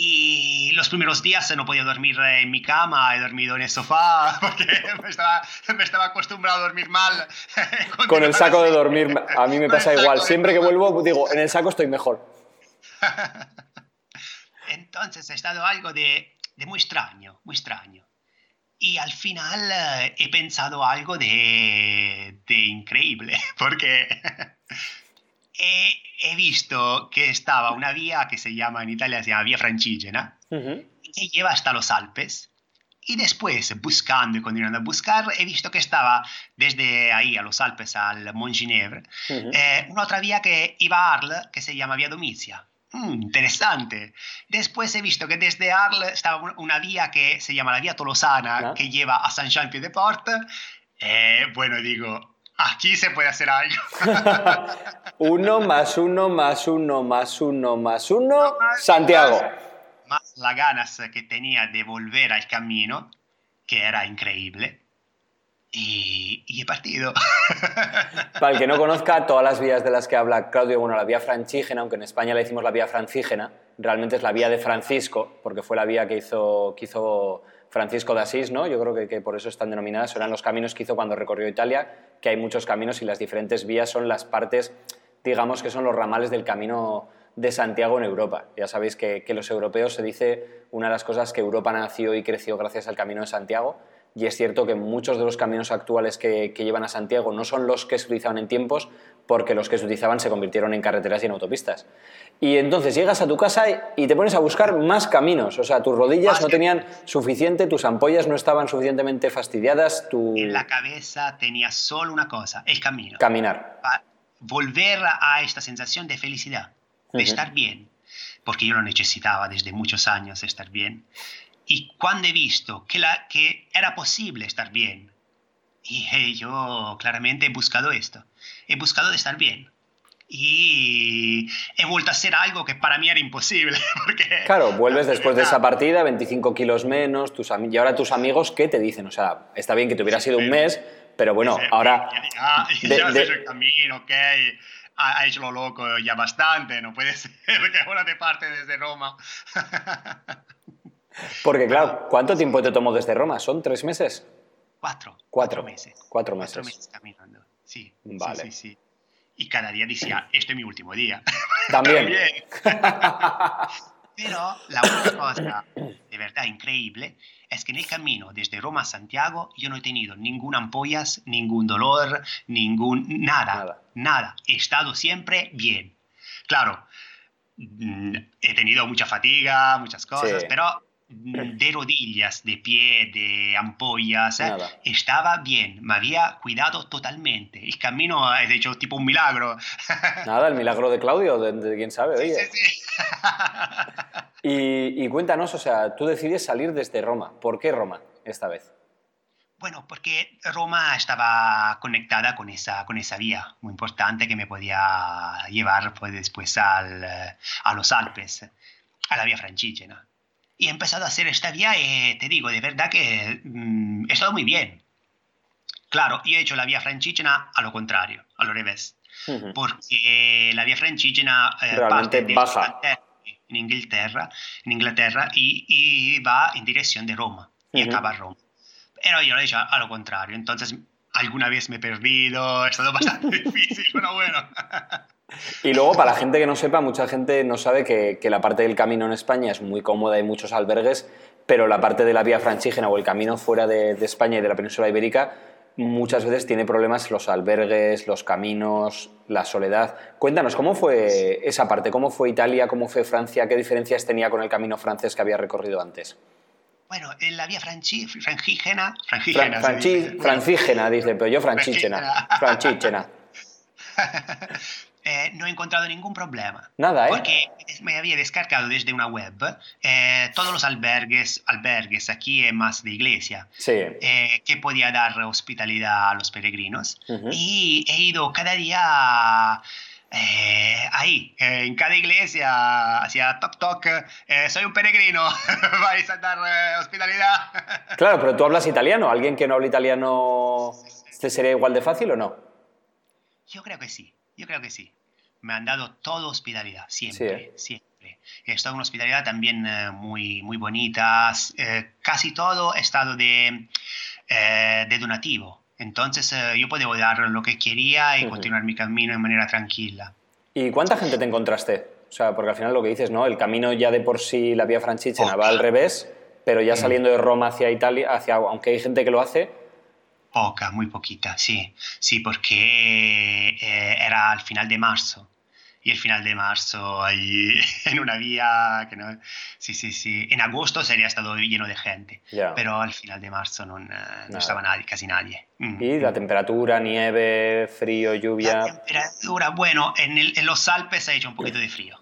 Y los primeros días no podía dormir en mi cama, he dormido en el sofá porque me estaba, me estaba acostumbrado a dormir mal. Con el saco de dormir, a mí me pasa igual. Siempre que vuelvo, digo, en el saco estoy mejor. Entonces ha estado algo de, de muy extraño, muy extraño. Y al final eh, he pensado algo de, de increíble, porque he, visto que estaba una vía que se llama en Italia, se llama Vía Francigena, que lleva hasta los Alpes. Y después, buscando y continuando a buscar, he visto que estaba desde ahí a los Alpes al Mont Ginevre, eh, una otra vía que iba a Arles, que se llama Vía Domicia. Mm, interesante. Después he visto que desde Arles estaba una vía que se llama la Vía Tolosana, ah. que lleva a Saint-Jean-Pied-de-Port. Eh, bueno, digo, Aquí se puede hacer algo. uno más uno más uno más uno más uno, Santiago. Más las ganas que tenía de volver al camino, que era increíble. Y, y he partido. Para el que no conozca, todas las vías de las que habla Claudio, bueno, la vía francígena, aunque en España le decimos la vía francígena, realmente es la vía de Francisco, porque fue la vía que hizo, que hizo Francisco de Asís, ¿no? Yo creo que, que, por eso están denominadas, eran los caminos que hizo cuando recorrió Italia, que hay muchos caminos y las diferentes vías son las partes, digamos que son los ramales del camino de Santiago en Europa. Ya sabéis que, que los europeos se dice una de las cosas que Europa nació y creció gracias al camino de Santiago, y es cierto que muchos de los caminos actuales que, que llevan a Santiago no son los que se utilizaban en tiempos, porque los que se utilizaban se convirtieron en carreteras y en autopistas. Y entonces llegas a tu casa y te pones a buscar más caminos. O sea, tus rodillas no tenían suficiente, tus ampollas no estaban suficientemente fastidiadas. Tu... En la cabeza tenía solo una cosa, el camino. Caminar. Volver a esta sensación de felicidad, de estar bien. Porque yo lo necesitaba desde muchos años estar bien. Y cuando he visto que, la, que era posible estar bien, y yo claramente he buscado esto. He buscado de estar bien. Y he vuelto a hacer algo que para mí era imposible. Porque, claro, vuelves después de esa partida, 25 kilos menos, tus y ahora tus amigos, ¿qué te dicen? O sea, está bien que te hubiera sido un mes, pero bueno, ahora... Ya, ya, has hecho el camino, ok, ha, hecho lo loco ya bastante, no puede ser que ahora te parte desde Roma. Porque claro, ¿cuánto tiempo te tomó desde Roma? ¿Son tres meses? Cuatro. Cuatro, meses. Cuatro meses. Cuatro meses caminando. Sí. Vale. Sí, sí, Y cada día decía, este es mi último día. También. Pero la única cosa de verdad increíble es que en el camino desde Roma a Santiago yo no he tenido ninguna ampollas, ningún dolor, ningún nada, nada. He estado siempre bien. Claro, mm, he tenido mucha fatiga, muchas cosas, pero de rodillas, de pie, de ampollas, ¿eh? estaba bien, me había cuidado totalmente. El camino ha hecho tipo un milagro. Nada, el milagro de Claudio, de, quién sabe, oye. Sí, sí, y, y, cuéntanos, o sea, tú decides salir desde Roma. ¿Por qué Roma esta vez? Bueno, porque Roma estaba conectada con esa, con esa vía muy importante que me podía llevar pues, después al, a los Alpes, a la vía francígena y he empezado a hacer esta vía y te digo, de verdad que mm, he estado muy bien. Claro, yo he hecho la vía francígena a lo contrario, a lo revés. Porque la vía francígena eh, parte de baja. en Inglaterra, en Inglaterra y, y, va en dirección de Roma y acaba Roma. Pero yo lo he hecho a lo contrario, entonces alguna vez me he perdido, ha estado bastante difícil, pero bueno. Y luego, para la gente que no sepa, mucha gente no sabe que, la parte del camino en España es muy cómoda, hay muchos albergues, pero la parte de la vía francígena o el camino fuera de, España y de la península ibérica muchas veces tiene problemas los albergues, los caminos, la soledad. Cuéntanos, ¿cómo fue esa parte? ¿Cómo fue Italia? ¿Cómo fue Francia? ¿Qué diferencias tenía con el camino francés que había recorrido antes? Bueno, en la vía francígena... Francígena, dice, pero yo francígena. Francígena. Eh, no he encontrado ningún problema. Nada, ¿eh? Porque me había descargado desde una web eh, todos los albergues, albergues aquí es más de iglesia, sí. Eh, que podía dar hospitalidad a los peregrinos. Y he ido cada día ahí, en cada iglesia, hacia Toc Toc, soy un peregrino, vais a dar hospitalidad. claro, pero tú hablas italiano, ¿alguien que no habla italiano te sería igual de fácil o no? Yo creo que sí. Yo creo que sí. Me han dado toda hospitalidad, siempre, siempre. He estado en una hospitalidad también eh, muy, muy bonita. Eh, casi todo he estado de, eh, de donativo. Entonces yo podía dar lo que quería y continuar mi camino de manera tranquila. ¿Y cuánta gente te encontraste? O sea, porque al final lo que dices, ¿no? El camino ya de por sí, la vía francígena va al revés, pero ya saliendo de Roma hacia Italia, hacia, aunque hay gente que lo hace, Poca, muy poquita, sí. Sí, porque eh, era al final de marzo. Y el final de marzo, ahí en una vía que no... Sí, sí, sí. En agosto sería estado lleno de gente. Pero al final de marzo no, no estaba nadie, casi nadie. Mm, ¿Y la mm. temperatura, nieve, frío, lluvia? La temperatura, bueno, en, en los Alpes ha hecho un poquito de frío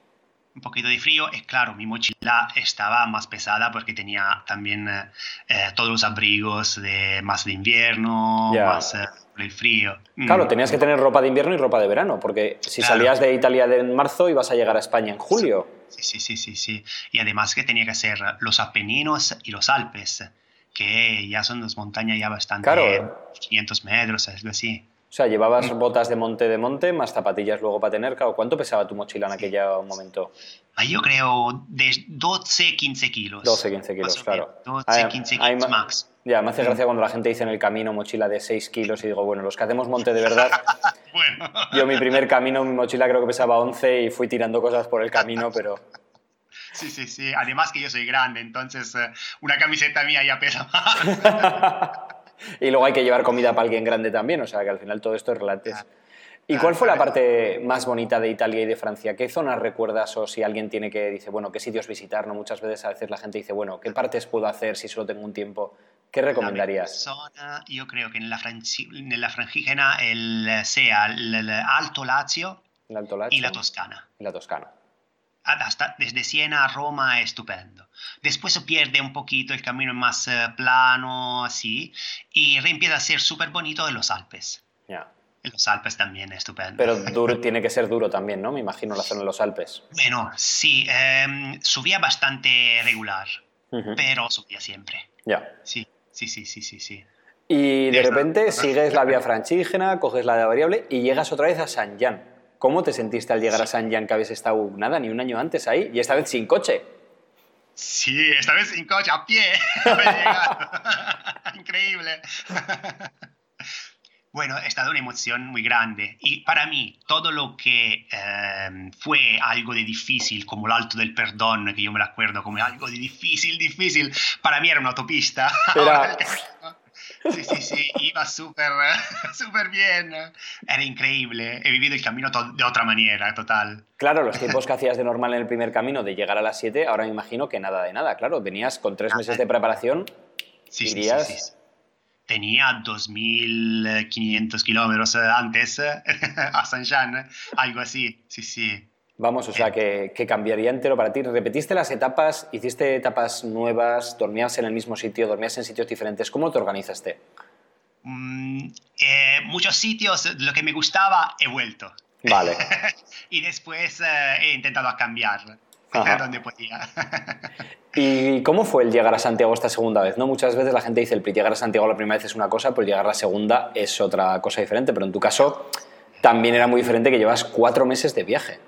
un poquito de frío. Es claro, mi mochila estaba más pesada porque tenía también eh, eh, todos los abrigos de, más de invierno, más eh, el frío. Claro, mm. tenías que tener ropa de invierno y ropa de verano, porque si salías de Italia en marzo ibas a llegar a España en julio. Sí, sí, sí, sí, sí. Y además que tenía que ser los Apeninos y los Alpes, que ya son dos montañas ya bastante... Claro. 500 metros, algo así. O sea, llevabas botas de monte de monte, más zapatillas luego para tener. ¿cuánto pesaba tu mochila en aquel momento? Ah, yo creo de 12, 15 kilos. 12, 15 kilos, claro. 12, 15 kilos max. Ya, me hace gracia cuando la gente dice en el camino mochila de 6 kilos y digo, bueno, los que hacemos monte de verdad. bueno. Yo mi primer camino, mi mochila creo que pesaba 11 y fui tirando cosas por el camino, pero Sí, sí, sí. Además que yo soy grande, entonces eh, una camiseta mía ya pesa más. y luego hay que llevar comida para alguien grande también, o sea que al final todo esto es relativo. ¿Y cuál fue la parte más bonita de Italia y de Francia? ¿Qué zonas recuerdas o si alguien tiene que, dice, bueno, qué sitios visitar? ¿no? Muchas veces a veces la gente dice, bueno, ¿qué partes puedo hacer si solo tengo un tiempo? ¿Qué recomendarías? Zona, yo creo que en la, en la frangígena el, sea el, Alto Lazio, el Alto Lazio y la Toscana. Y la Toscana. Hasta, desde Siena a Roma es estupendo. Después se pierde un poquito, el camino es más uh, plano, así, y empieza a ser súper bonito en los Alpes. Ya. En los Alpes también es estupendo. Pero duro, tiene que ser duro también, ¿no? Me imagino la zona de los Alpes. Bueno, sí, eh, subía bastante regular, uh -huh. pero subía siempre. Ya. Sí, sí, sí, sí, sí. sí. Y de repente sigues la vía franchígena, coges la de variable y llegas otra vez a San Jan. ¿Cómo te sentiste al llegar a San Jan que habías estado nada, ni un año antes ahí y esta vez sin coche? Sí, esta vez sin coche, a pie. Increíble. Bueno, ha estado una emoción muy grande y para mí todo lo que eh, fue algo de difícil, como el Alto del Perdón, que yo me lo acuerdo como algo de difícil, difícil, para mí era una autopista. Era... Sí, sí, sí, iba súper súper bien. Era increíble. He vivido el camino de otra manera, total. Claro, los tiempos que hacías de normal en el primer camino, de llegar a las 7, ahora me imagino que nada de nada. Claro, venías con tres meses de preparación. Sí, irías... sí, sí, sí tenía 2.500 kilómetros antes a San Jean, algo así, sí, sí. Vamos, o sea, que, que, cambiaría entero para ti. ¿Repetiste las etapas? ¿Hiciste etapas nuevas? ¿Dormías en el mismo sitio? ¿Dormías en sitios diferentes? ¿Cómo te organizaste? Mm, eh, muchos sitios, lo que me gustaba, he vuelto. Vale. y después eh, he intentado cambiar donde podía. ¿Y cómo fue el llegar a Santiago esta segunda vez? ¿no? Muchas veces la gente dice el llegar a Santiago la primera vez es una cosa, pero llegar la segunda es otra cosa diferente. Pero en tu caso también era muy diferente que llevas cuatro meses de viaje.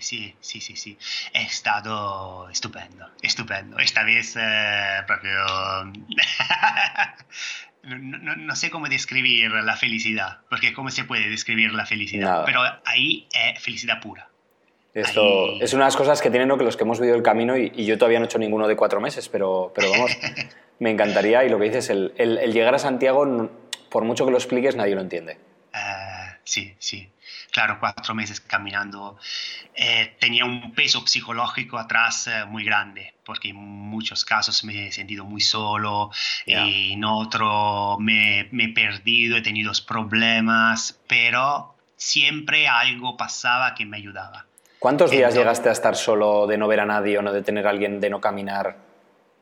Sí, sí, sí, sí. He estado estupendo, estupendo. Esta vez eh, propio... no, no, no, sé cómo describir la felicidad, porque cómo se puede describir la felicidad, Nada. pero ahí es felicidad pura. Esto Ahí- es una de las cosas que tienen los que hemos vivido el camino y, y yo todavía no he hecho ninguno de cuatro meses, pero, pero vamos, me encantaría y lo que dices, el, el- el llegar a Santiago, por mucho que lo expliques, nadie lo entiende. Eh, sí, sí. Claro, cuatro meses caminando. eh, tenía un peso psicológico atrás eh, muy grande, porque en muchos casos me he sentido muy solo Ya. y en otro me, me he perdido, he tenido problemas, pero siempre algo pasaba que me ayudaba. ¿Cuántos días Entonces- llegaste a estar solo de no ver a nadie o no de tener a alguien de no caminar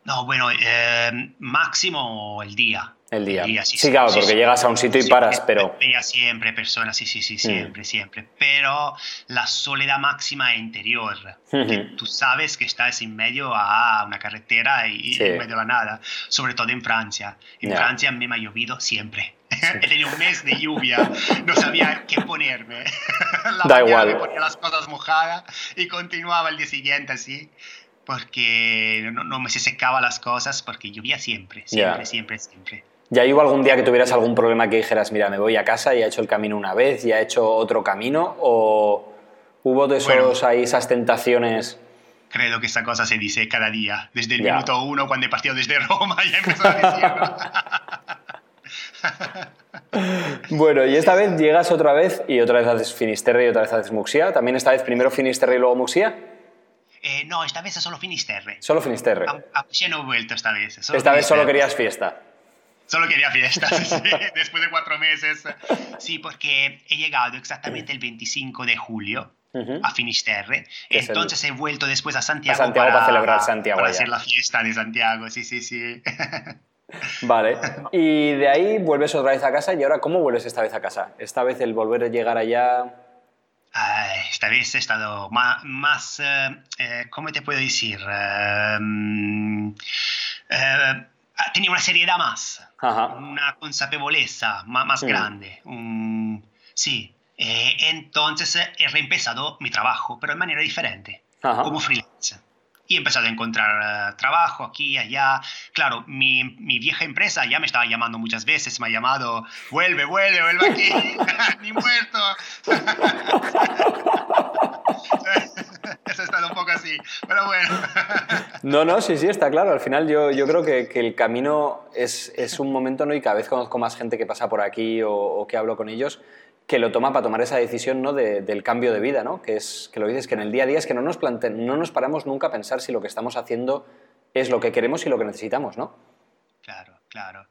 No, bueno, eh, máximo el día. El día? sí, sí, claro, porque sí. llegas a un sitio y paras, ve- pero... Veía siempre personas, sí, sí, sí, Mm. siempre, siempre. Pero la soledad máxima es interior. Ujú. que tú sabes que estás en medio a una carretera y Sí. en medio de la nada, sobre todo en Francia. En Ya. Francia me ha llovido siempre. He tenido un mes de lluvia, no sabía qué ponerme. La Da igual. me ponía las cosas mojadas y continuaba el día siguiente así. Porque no, no me se secaba las cosas, porque llovía siempre, siempre, Ya. siempre, siempre. ¿Ya hubo algún día que tuvieras algún problema que dijeras, mira, me voy a casa y he hecho el camino una vez, ya he hecho otro camino? ¿O hubo de esos, Bueno. ahí, esas tentaciones? Creo que esta cosa se dice cada día. Desde el Ya. minuto uno, cuando he partido desde Roma, ya empezó a decirlo. Bueno, y esta vez llegas otra vez y otra vez haces Finisterre y otra vez haces Muxía. ¿También esta vez primero Finisterre y luego Muxía? Eh, no, esta vez es solo Finisterre. Solo Finisterre. A, a Puccia no he vuelto esta vez. Esta vez solo querías fiesta. Solo quería fiestas, sí, después de cuatro meses. Sí, porque he llegado exactamente el 25 de julio a Finisterre. El- Entonces he vuelto después a Santiago, A Santiago para celebrar Santiago Para ya. hacer la fiesta de Santiago, sí, sí, sí. Vale. Y de ahí vuelves otra vez a casa y ahora, ¿cómo vuelves esta vez a casa? Esta vez el volver a llegar allá... Ay, esta vez he estado más, eh, eh, ¿cómo te puedo decir? Eh, tenía una seriedad más, Ajá. una consapevoleza ma- más Mm. grande. un- sí, Eh, entonces eh, he reempezado mi trabajo, pero de manera diferente, Ajá. como freelance. Y he empezado a encontrar eh, trabajo aquí allá. Claro, mi, mi vieja empresa ya me estaba llamando muchas veces, me ha llamado, vuelve, vuelve, vuelve aquí, ni muerto. Eso ha estado un poco así, pero bueno. No, no, sí, sí, está claro. Al final yo, yo creo que, que el camino es, es, un momento, ¿no? Y cada vez conozco más gente que pasa por aquí o, o que hablo con ellos, que lo toma para tomar esa decisión ¿no? De, del cambio de vida, ¿no? Que, es, que lo dices, que en el día a día es que no nos, plante, no nos paramos nunca a pensar si lo que estamos haciendo es lo que queremos y lo que necesitamos, ¿no? Claro, claro.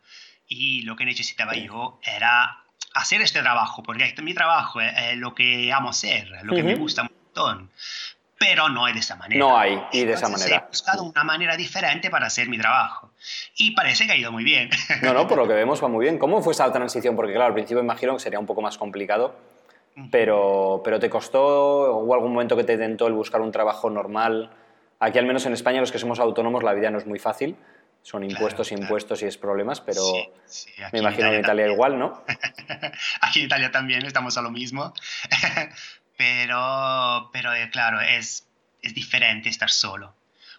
Y lo que necesitaba yo era hacer este trabajo, porque este, mi trabajo es, lo que amo hacer, lo que uh -huh. me gusta un montón. Pero no es de esa manera. No hay, y de Entonces, esa manera. He buscado una manera diferente para hacer mi trabajo. Y parece que ha ido muy bien. No, no, por lo que vemos va muy bien. ¿Cómo fue esa transición? Porque claro, al principio imagino que sería un poco más complicado, pero, pero ¿te costó? ¿Hubo algún momento que te tentó el buscar un trabajo normal? Aquí, al menos en España, los que somos autónomos, la vida no es muy fácil. Son impuestos, claro, impuestos y es problemas, pero Sí, sí, me imagino en que en Italia también. igual, ¿no? Aquí en Italia también estamos a lo mismo. pero, pero eh, claro, es, es diferente estar solo.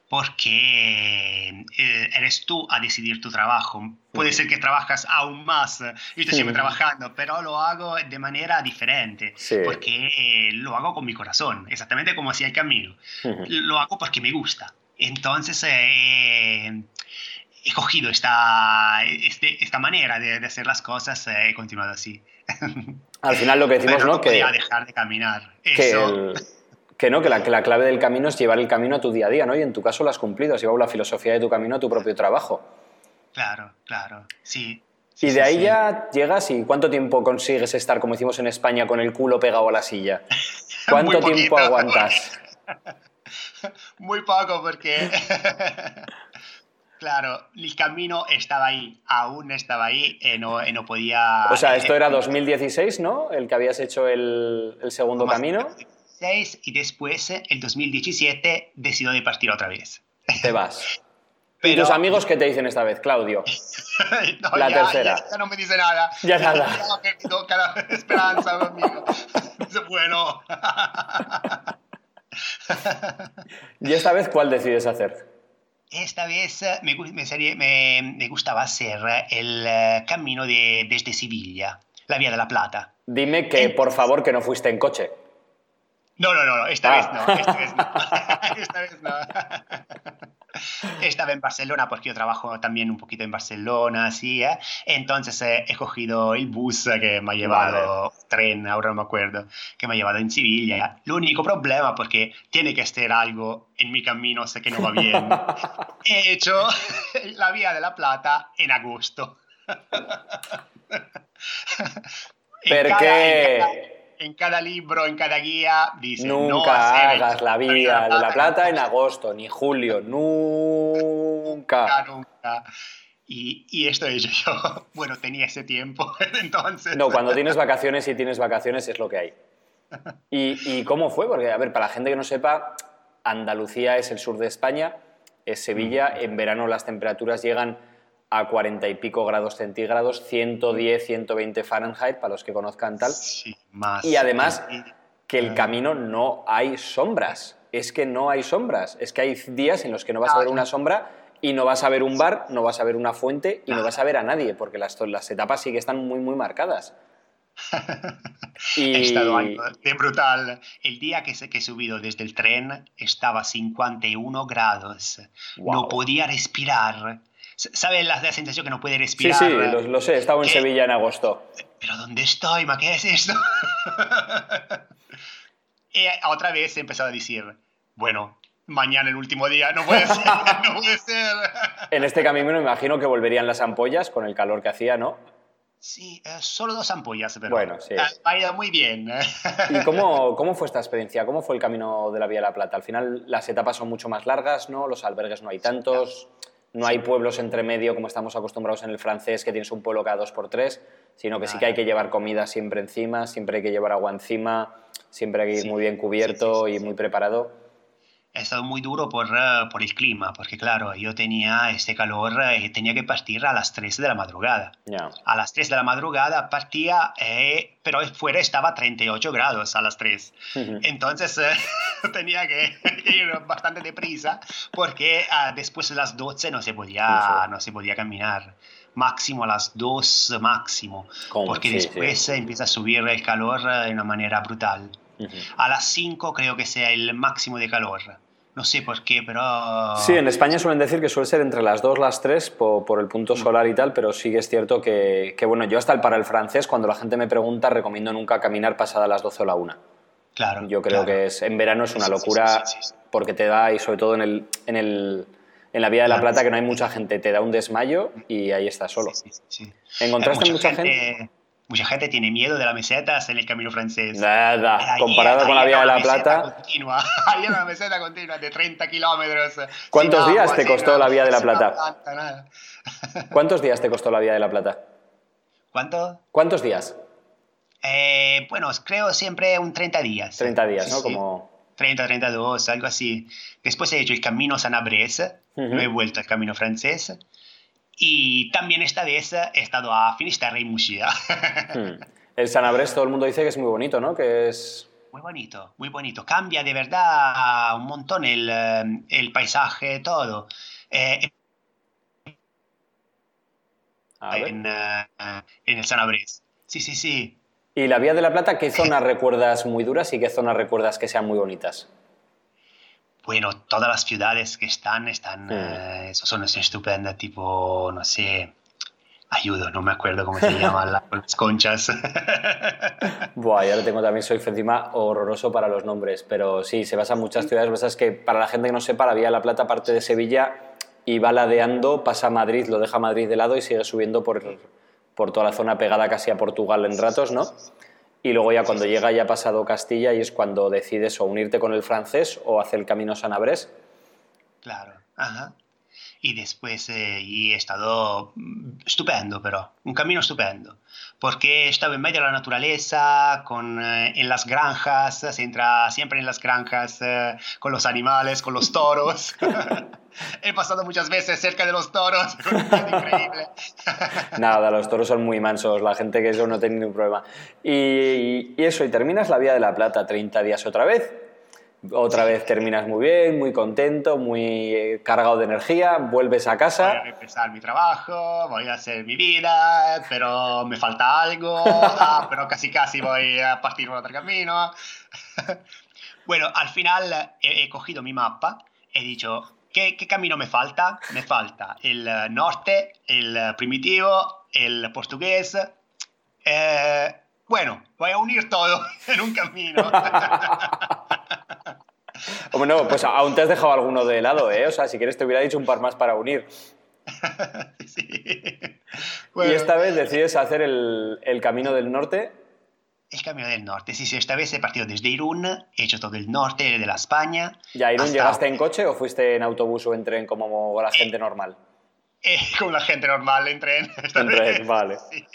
Porque eh, eres tú a decidir tu trabajo. Puede ser que trabajas aún más. eh, Yo estoy siempre trabajando, pero lo hago de manera diferente. Sí. Porque lo hago con mi corazón, exactamente como hacía el camino. Ujú. Lo hago porque me gusta. Entonces, eh, he cogido esta, este- esta manera de, de hacer las cosas eh, he continuado así. Al final lo que decimos, ¿no? no Que, dejar de caminar. que, Eso, el- que no, que la, que la clave del camino es llevar el camino a tu día a día, ¿no? Y en tu caso lo has cumplido, has llevado la filosofía de tu camino a tu propio trabajo. claro, claro, sí. sí, Y sí, de ahí sí. ya llegas y ¿cuánto tiempo consigues estar, como decimos en España, con el culo pegado a la silla? ¿Cuánto tiempo aguantas? Muy poco porque, claro, el camino estaba ahí, aún estaba ahí y no, y no podía... O sea, esto eh, era 2016, ¿no? El que habías hecho el, el segundo camino. 6 y después, el 2017, decido de partir otra vez. Te vas. ¿Y Pero- tus amigos qué te dicen esta vez, Claudio? No, La ya- tercera. Ya, ya no me dice nada. Ya nada. Ya cada esperanza. Dice, bueno. ¿Y esta vez cuál decides hacer? Esta vez eh, me, me, sería- me- me gustaba hacer el eh, camino de, desde Sevilla, la Vía de la Plata. Dime que, Eh, por favor, que no fuiste en coche. No, no, no, no, esta Ah. vez no, esta vez no. esta vez no. Estaba en Barcelona porque yo trabajo también un poquito en Barcelona, así, ¿eh? Entonces eh, he cogido el bus que me ha llevado, tren, ahora no me acuerdo, que me ha llevado en Sevilla. Lo único problema, porque tiene que estar algo en mi camino, sé que no va bien. He hecho la Vía de la Plata en agosto. En ¿Por cada- qué? En cada- libro, en cada guía, dice no Nunca hacer hagas la vía de la plata en agosto". ni julio, nunca. Nunca, nunca. Y, y esto hecho yo. Bueno, tenía ese tiempo, entonces. No, cuando tienes vacaciones y tienes vacaciones es lo que hay. ¿Y, y cómo fue? Porque, a ver, para la gente que no sepa, Andalucía es el sur de España, es Sevilla, en verano las temperaturas llegan a 40 y pico grados centígrados, 110, 120 Fahrenheit, para los que conozcan tal. Sí, más. Y además que el camino no hay sombras. Es que no hay sombras. Es que hay días en los que no vas a ver una sombra y no vas a ver un bar, no vas a ver una fuente y no vas a ver a nadie, porque las, las etapas sí que están muy, muy marcadas. Y- He estado algo de brutal. El día que, he subido desde el tren estaba a 51 grados. Wow. No podía respirar. S- ¿Sabes la, la sensación que no puede Sí, respirar? sí, lo, lo sé, he estado en ¿Qué? Sevilla en agosto. ¿Pero dónde estoy? ¿Ma qué es esto? y otra vez he empezado a decir, bueno, mañana el último día, no puede ser, no puede ser. En este camino me imagino que volverían las ampollas con el calor que hacía, ¿no? Sí, eh, solo dos ampollas, pero Bueno, sí. ha- ido muy bien. ¿Y cómo, cómo fue esta experiencia? ¿Cómo fue el camino de la Vía de la Plata? Al final las etapas son mucho más largas, ¿no? Los albergues no hay tantos, no hay pueblos entre medio como estamos acostumbrados en el francés, que tienes un pueblo cada dos por tres, sino que sí que hay que llevar comida siempre encima, siempre hay que llevar agua encima, siempre hay que ir Sí, muy bien cubierto sí, sí, sí, y muy preparado. Ha estado muy duro por, eh, por el clima, porque claro, yo tenía este calor y tenía que partir a las 3 de la madrugada. Ya. A las 3 de la madrugada partía, eh, pero fuera estaba 38 grados a las 3. Ujú. Entonces eh, tenía que ir bastante deprisa porque ah, después de las 12 no se, podía, no se podía caminar. Máximo a las 2, máximo. ¿Cómo? Porque Sí, después sí. eh, empieza a subir el calor eh, de una manera brutal. A las 5 creo que sea el máximo de calor. No sé por qué, pero... Sí, en España suelen decir que suele ser entre las 2, las 3 por, el punto mm. solar y tal, pero sí que es cierto que, bueno, yo hasta el para el francés, cuando la gente me pregunta, recomiendo nunca caminar pasada las 12 o la 1. Claro. Yo creo que es, en verano es una locura porque te da, y sobre todo en, el, en, el, en la Vía de la Plata, que no hay mucha gente, te da un desmayo y ahí estás solo. ¿Encontraste mucha, gente Mucha gente tiene miedo de la meseta en el camino francés. Nada, comparado con la Vía de la Plata. Continua. hay una meseta continua de 30 kilómetros. ¿Cuántos días te costó la Vía de la Plata? ¿Cuántos días te costó la Vía de la Plata? ¿Cuánto? ¿Cuántos días? Eh, bueno, creo siempre un 30 días. 30 días, ¿no? Como... 30, 32, algo así. Después he hecho el camino Sanabres, no he vuelto al camino francés. Y también esta vez he estado a Finisterre y Muxía. Hmm. El Sanabres todo el mundo dice que es muy bonito, ¿no? Que es... Muy bonito, muy bonito. Cambia de verdad un montón el, eh, el paisaje, todo. Eh, en, eh, en, el Sanabres. Sí, sí, sí. ¿Y la Vía de la Plata qué zonas recuerdas muy duras y qué zonas recuerdas que sean muy bonitas? Bueno, todas las ciudades que están, están, mm. eh, son estupendas, tipo, no sé, ayudo, no me acuerdo cómo se llaman las conchas. Buah, ya lo tengo también, soy encima horroroso para los nombres, pero sí, se basa en muchas ciudades, lo que es que para la gente que no sepa, la Vía de la Plata parte de Sevilla y va ladeando, pasa a Madrid, lo deja Madrid de lado y sigue subiendo por, por toda la zona pegada casi a Portugal en ratos, ¿no? Y luego ya cuando llega ya pasado Castilla y es cuando decides o unirte con el francés o hacer el camino Sanabres. Claro, ajá. Y después eh, y he estado mm, estupendo, pero un camino estupendo porque estaba en medio de la naturaleza, con, eh, en las granjas, se entra siempre en las granjas eh, con los animales, con los toros. He pasado muchas veces cerca de los toros, increíble. Nada, los toros son muy mansos, la gente que eso no tiene ningún problema. Y, y eso, y terminas la Vía de la Plata 30 días otra vez otra vez terminas muy bien, muy contento, muy eh, cargado de energía, vuelves a casa. Voy a empezar mi trabajo, voy a hacer mi vida, pero me falta algo, ah, pero casi casi voy a partir por otro camino. bueno, al final he, cogido mi mapa, he dicho, ¿qué, ¿qué, camino me falta? Me falta el eh, norte, el eh, primitivo, el portugués. bueno, voy a unir todo en un camino. Bueno, pues aún te has dejado alguno de lado, ¿eh? O sea, si quieres te hubiera dicho un par más para unir. sí. y esta vez decides hacer el, el, camino del norte. El camino del norte, sí, sí. Esta vez he partido desde Irún, he hecho todo el norte de la España. ¿Y a Irún llegaste en coche o fuiste en autobús o en tren como la gente normal? Eh, como la gente normal, en tren. en tren, vale. Sí.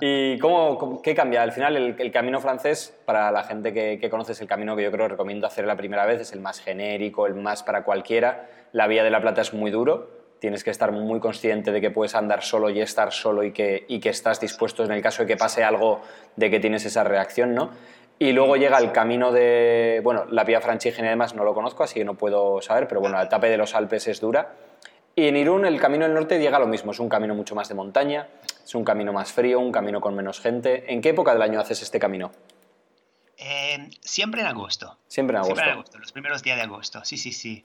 ¿Y cómo, qué cambia? Al final, el, camino francés, para la gente que, que conoces el camino que yo creo recomiendo hacer la primera vez, es el más genérico, el más para cualquiera. La Vía de la Plata es muy duro, tienes que estar muy consciente de que puedes andar solo y estar solo y que, y que estás dispuesto en el caso de que pase algo de que tienes esa reacción, ¿no? Y luego llega el camino de, bueno, la Vía Francígena además no lo conozco, así que no puedo saber, pero bueno, la etapa de los Alpes es dura. Y en Irún el camino del norte llega a lo mismo, es un camino mucho más de montaña, es un camino más frío, un camino con menos gente. ¿En qué época del año haces este camino? Eh, siempre en agosto. Siempre en agosto. Siempre en agosto, los primeros días de agosto, sí, sí, sí.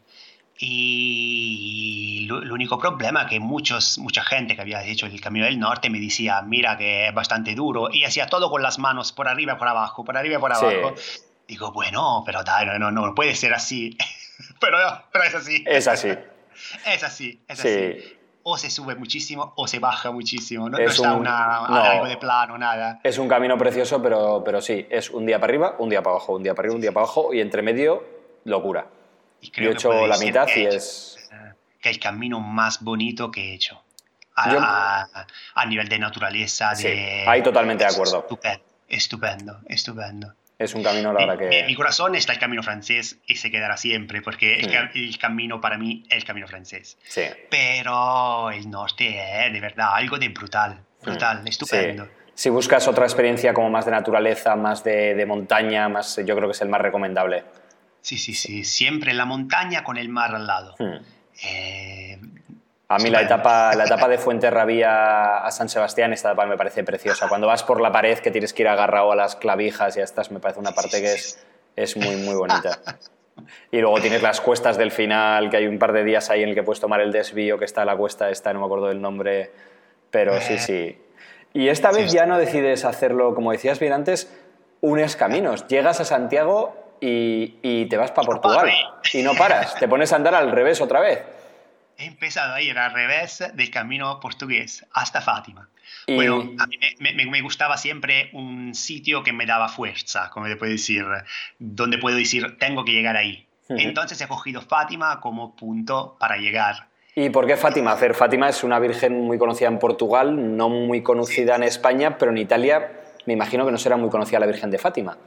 Y el único problema que muchos, mucha gente que había hecho el Camino del Norte me decía, mira que es bastante duro, y hacía todo con las manos por arriba por abajo, por arriba por abajo. Digo, bueno, pero no, no, no puede ser así. pero, pero es así. Es así. Es así, es así o se sube muchísimo o se baja muchísimo. No, está una, algo de plano, nada. Es un camino precioso, pero, pero sí, es un día para arriba, un día para abajo, un día para arriba, un día para abajo y entre medio, locura. Y Yo he hecho la mitad y es... Que el camino más bonito que he hecho. A, a, nivel de naturaleza. Sí, de, ahí totalmente de acuerdo. Estupendo, estupendo. estupendo. Es un camino, la verdad que... En mi corazón está el camino francés y se quedará siempre, porque el, mm. camino para mí es el camino francés. Sí. Pero el norte es de verdad algo de brutal, brutal, mm. estupendo. Si buscas otra experiencia como más de naturaleza, más de, montaña, más, yo creo que es el más recomendable. Sí, sí, sí. Siempre la montaña con el mar al lado. Mm. Eh, a mí la etapa, la etapa de Fuenterrabía a San Sebastián, esta etapa me parece preciosa. Cuando vas por la pared que tienes que ir agarrado a las clavijas y a estas, me parece una parte que es, es muy, muy bonita. Y luego tienes las cuestas del final, que hay un par de días ahí en el que puedes tomar el desvío, que está la cuesta esta, no me acuerdo del nombre, pero sí, sí. Y esta vez ya no decides hacerlo, como decías bien antes, unes caminos. Llegas a Santiago y, y te vas para Portugal. Y no paras, te pones a andar al revés otra vez. He empezado a ir al revés del camino portugués hasta Fátima. Y- Bueno, a mí me, me- me gustaba siempre un sitio que me daba fuerza, como te puedo decir, donde puedo decir, tengo que llegar ahí. Ujú. Entonces he cogido Fátima como punto para llegar. ¿Y por qué Fátima? Fer, Fátima es una virgen muy conocida en Portugal, no muy conocida en España, pero en Italia me imagino que no será muy conocida la Virgen de Fátima.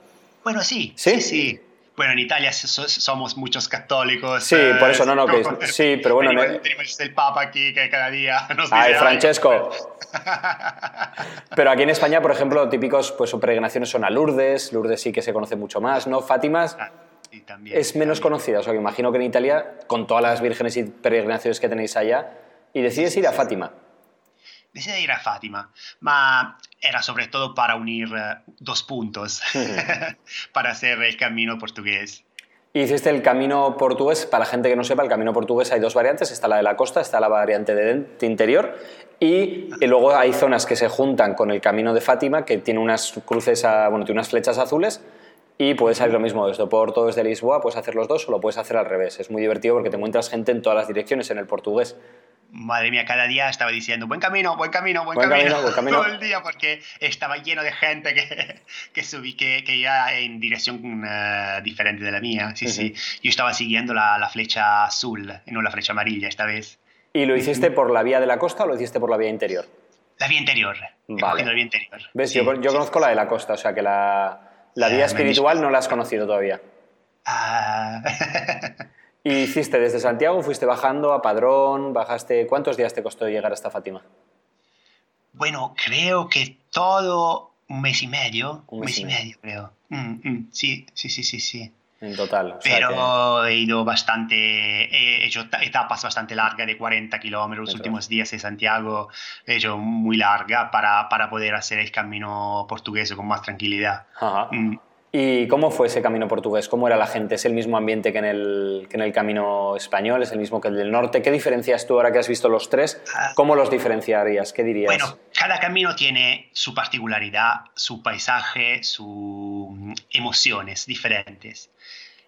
Bueno, sí, ¿Sí? sí, sí. Bueno, en Italia so- somos muchos católicos. Sí, por eso no, no, que- sí, pero bueno, Tenemos, no- tenemos el Papa aquí que cada día nos dice Ay. Francesco. Pero aquí en España, por ejemplo, típicos pues, peregrinaciones son a Lourdes. Lourdes sí que se conoce mucho más, ¿no? Fátima Ah, sí, también, es menos también. conocida. O sea, que imagino que en Italia, con todas las vírgenes y peregrinaciones que tenéis allá, y decides ir a Fátima. Decidí ir a Fátima, ma era sobre todo para unir eh, dos puntos, para hacer el camino portugués. Y hiciste el camino portugués, para la gente que no sepa, el camino portugués hay dos variantes, está la de la costa, está la variante de, de interior y, y luego hay zonas que se juntan con el camino de Fátima, que tiene unas cruces, a- bueno, tiene unas flechas azules y puedes salir lo mismo desde Porto, desde Lisboa, puedes hacer los dos o lo puedes hacer al revés. Es muy divertido porque te encuentras gente en todas las direcciones en el portugués. Madre mía, cada día estaba diciendo, buen camino, buen camino, buen, Buen camino, camino, buen camino. todo el día, porque estaba lleno de gente que, que subí, que, que iba en dirección eh, diferente de la mía. Sí, sí. Yo estaba siguiendo la, la flecha azul y no la flecha amarilla esta vez. ¿Y lo hiciste por la vía de la costa o lo hiciste por la vía interior? La vía interior. He Vale. la vía interior. ¿Ves? Sí, yo yo sí. conozco la de la costa, o sea que la, la Eh, vía espiritual no la has conocido todavía. Ah, ¿Y hiciste desde Santiago, fuiste bajando a Padrón, bajaste... ¿Cuántos días te costó llegar hasta Fátima? bueno, creo que todo un mes y medio. Un mes mes y medio. creo. Mm, mm, sí, sí, sí, sí, sí. En total. o sea que- Pero he ido bastante, he hecho ta- etapas bastante largas de 40 kilómetros. Los últimos días de Santiago he hecho muy larga para, para poder hacer el camino portugués con más tranquilidad. Ajá. Mm. ¿Y cómo fue ese camino portugués? ¿Cómo era la gente? ¿Es el mismo ambiente que en, el, que en el camino español? ¿Es el mismo que el del norte? ¿Qué diferencias tú ahora que has visto los tres? Ah. ¿Cómo los diferenciarías? ¿Qué dirías? Bueno, cada camino tiene su particularidad, su paisaje, sus emociones diferentes.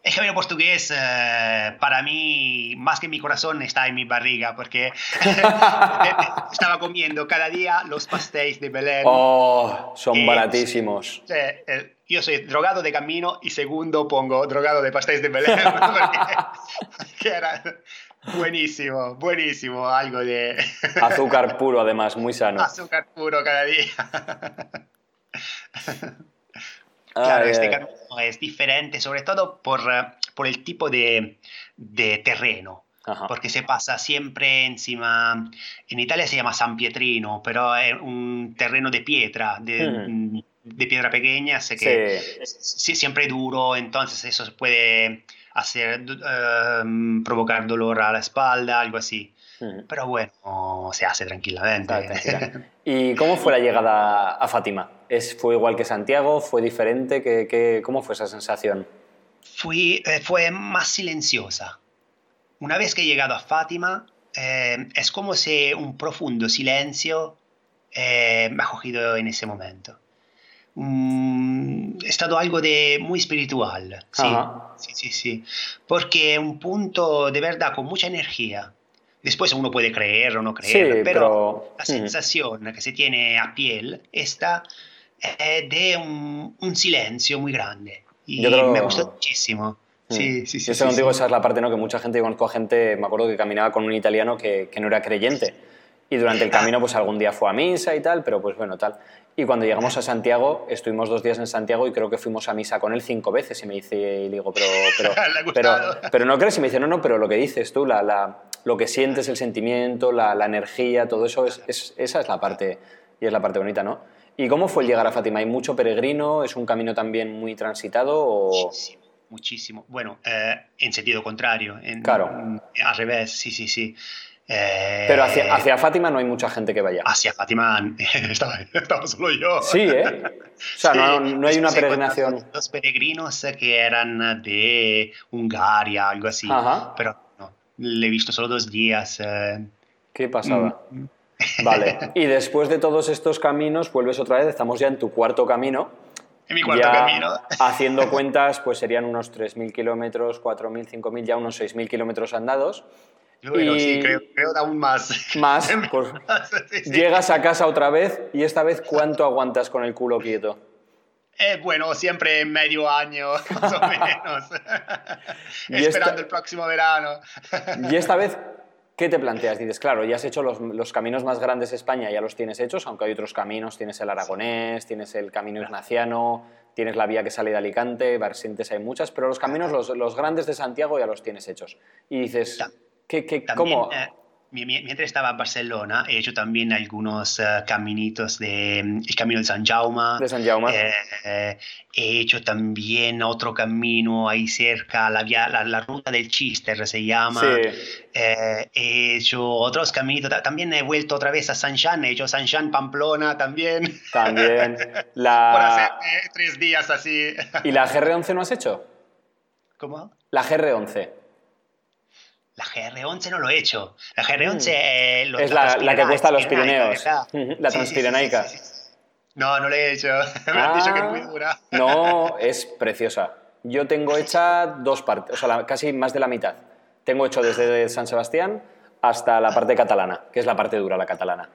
El camino portugués, eh, para mí, más que en mi corazón, está en mi barriga, porque estaba comiendo cada día los pastéis de Belén. ¡Oh! Son baratísimos. Sí, eh, yo soy drogado de camino y segundo pongo drogado de pastéis de Belén, porque, era buenísimo, buenísimo, algo de Azúcar puro, además, muy sano. azúcar puro cada día. Claro, este camino es diferente, sobre todo por, eh, por el tipo de, de terreno. Ajá. Porque se pasa siempre encima, en Italia se llama San Pietrino, pero es un terreno de piedra, de, Ujú. De piedra pequeña, así que Sí. siempre duro, entonces eso puede hacer, eh, provocar dolor a la espalda, algo así. Pero bueno, se hace tranquilamente. Tranquila. ¿Y cómo fue la llegada a Fátima? ¿Es, ¿Fue igual que Santiago? ¿Fue diferente? ¿Qué, qué- cómo fue esa sensación? Fui, eh, fue más silenciosa. Una vez que he llegado a Fátima, eh, es como si un profundo silencio eh, me ha cogido en ese momento. Mm, è stato algo de muy espiritual, sí, Ajá. sí, sí, sí, porque un punto de verdad con mucha energía. Después uno puede creer o no creer, Sí, pero, pero- la Ujú. sensación que se tiene a piel está eh, de un, un silencio muy grande. Y creo- me gustó muchísimo. Mm. Sí, sí, sí. Yo sí, sé contigo, sí. esa es la parte, ¿no? Que mucha gente, yo conozco a gente, me acuerdo que caminaba con un italiano que, que no era creyente. Y durante el Ah. camino, pues algún día fue a misa y tal, pero pues bueno, tal. Y cuando llegamos a Santiago, estuvimos dos días en Santiago y creo que fuimos a misa con él cinco veces. Y me dice, y le digo, pero, pero, pero, pero no crees. Y me dice, no, no, pero lo que dices tú, la, la- lo que sientes, el sentimiento, la, la energía, todo eso, es, es- esa es la parte, y es la parte bonita, ¿no? ¿Y cómo fue el llegar a Fátima? ¿Hay mucho peregrino? ¿Es un camino también muy transitado? O... Muchísimo, muchísimo. Bueno, eh, en sentido contrario. En, Claro. Al revés, sí, sí, sí. Eh, Pero hacia, hacia, Fátima no hay mucha gente que vaya. Hacia Fátima estaba, estaba solo yo. Sí, ¿eh? O sea, sí, no, no, hay una peregrinación. Los peregrinos que eran de Hungaria, algo así. Ajá. Pero no, le he visto solo dos días. Eh. Qué pasada. Mm. Vale. Y después de todos estos caminos, vuelves otra vez, estamos ya en tu cuarto camino. En mi cuarto ya camino. haciendo cuentas, pues serían unos 3.000 kilómetros, 4.000, 5.000, ya unos 6.000 kilómetros andados. Bueno, y sí, creo, creo aún más. Más, pues Sí, sí. llegas a casa otra vez y esta vez ¿cuánto aguantas con el culo quieto? Eh, bueno, siempre medio año, más o menos. Esperando esta- el próximo verano. Y esta vez, ¿qué te planteas? Dices, claro, ya has hecho los, los caminos más grandes de España, ya los tienes hechos, aunque hay otros caminos, tienes el aragonés, tienes el camino ignaciano, tienes la vía que sale de Alicante, vertientes hay muchas, pero los caminos, los, los grandes de Santiago ya los tienes hechos. Y dices, ¿qué, qué, También, ¿cómo? eh, mi- mi- mientras estaba en Barcelona, he hecho también algunos eh, caminitos de mm, el camino de San Jaume. De San Jaume. Eh, eh, he hecho también otro camino ahí cerca, la, vía- la, la ruta del Chister se llama. Sí. Eh, he hecho otros caminos. ta- También he vuelto otra vez a San Jean. He hecho San Jean Pamplona también. También. Por hacer La... eh, tres días así. ¿Y la GR11 no has hecho? ¿Cómo? La GR11. La GR11 no lo he hecho. La GR11 eh, lo- Mm. Es la, la que cuesta los Pirineos. La Transpirenaica. sí, sí, sí. No, no la he hecho. Me han dicho que es muy Ah, dura. No, es preciosa. Yo tengo hecha dos partes, o sea, la- casi más de la mitad. Tengo hecho desde San Sebastián hasta la parte catalana, que es la parte dura, la catalana.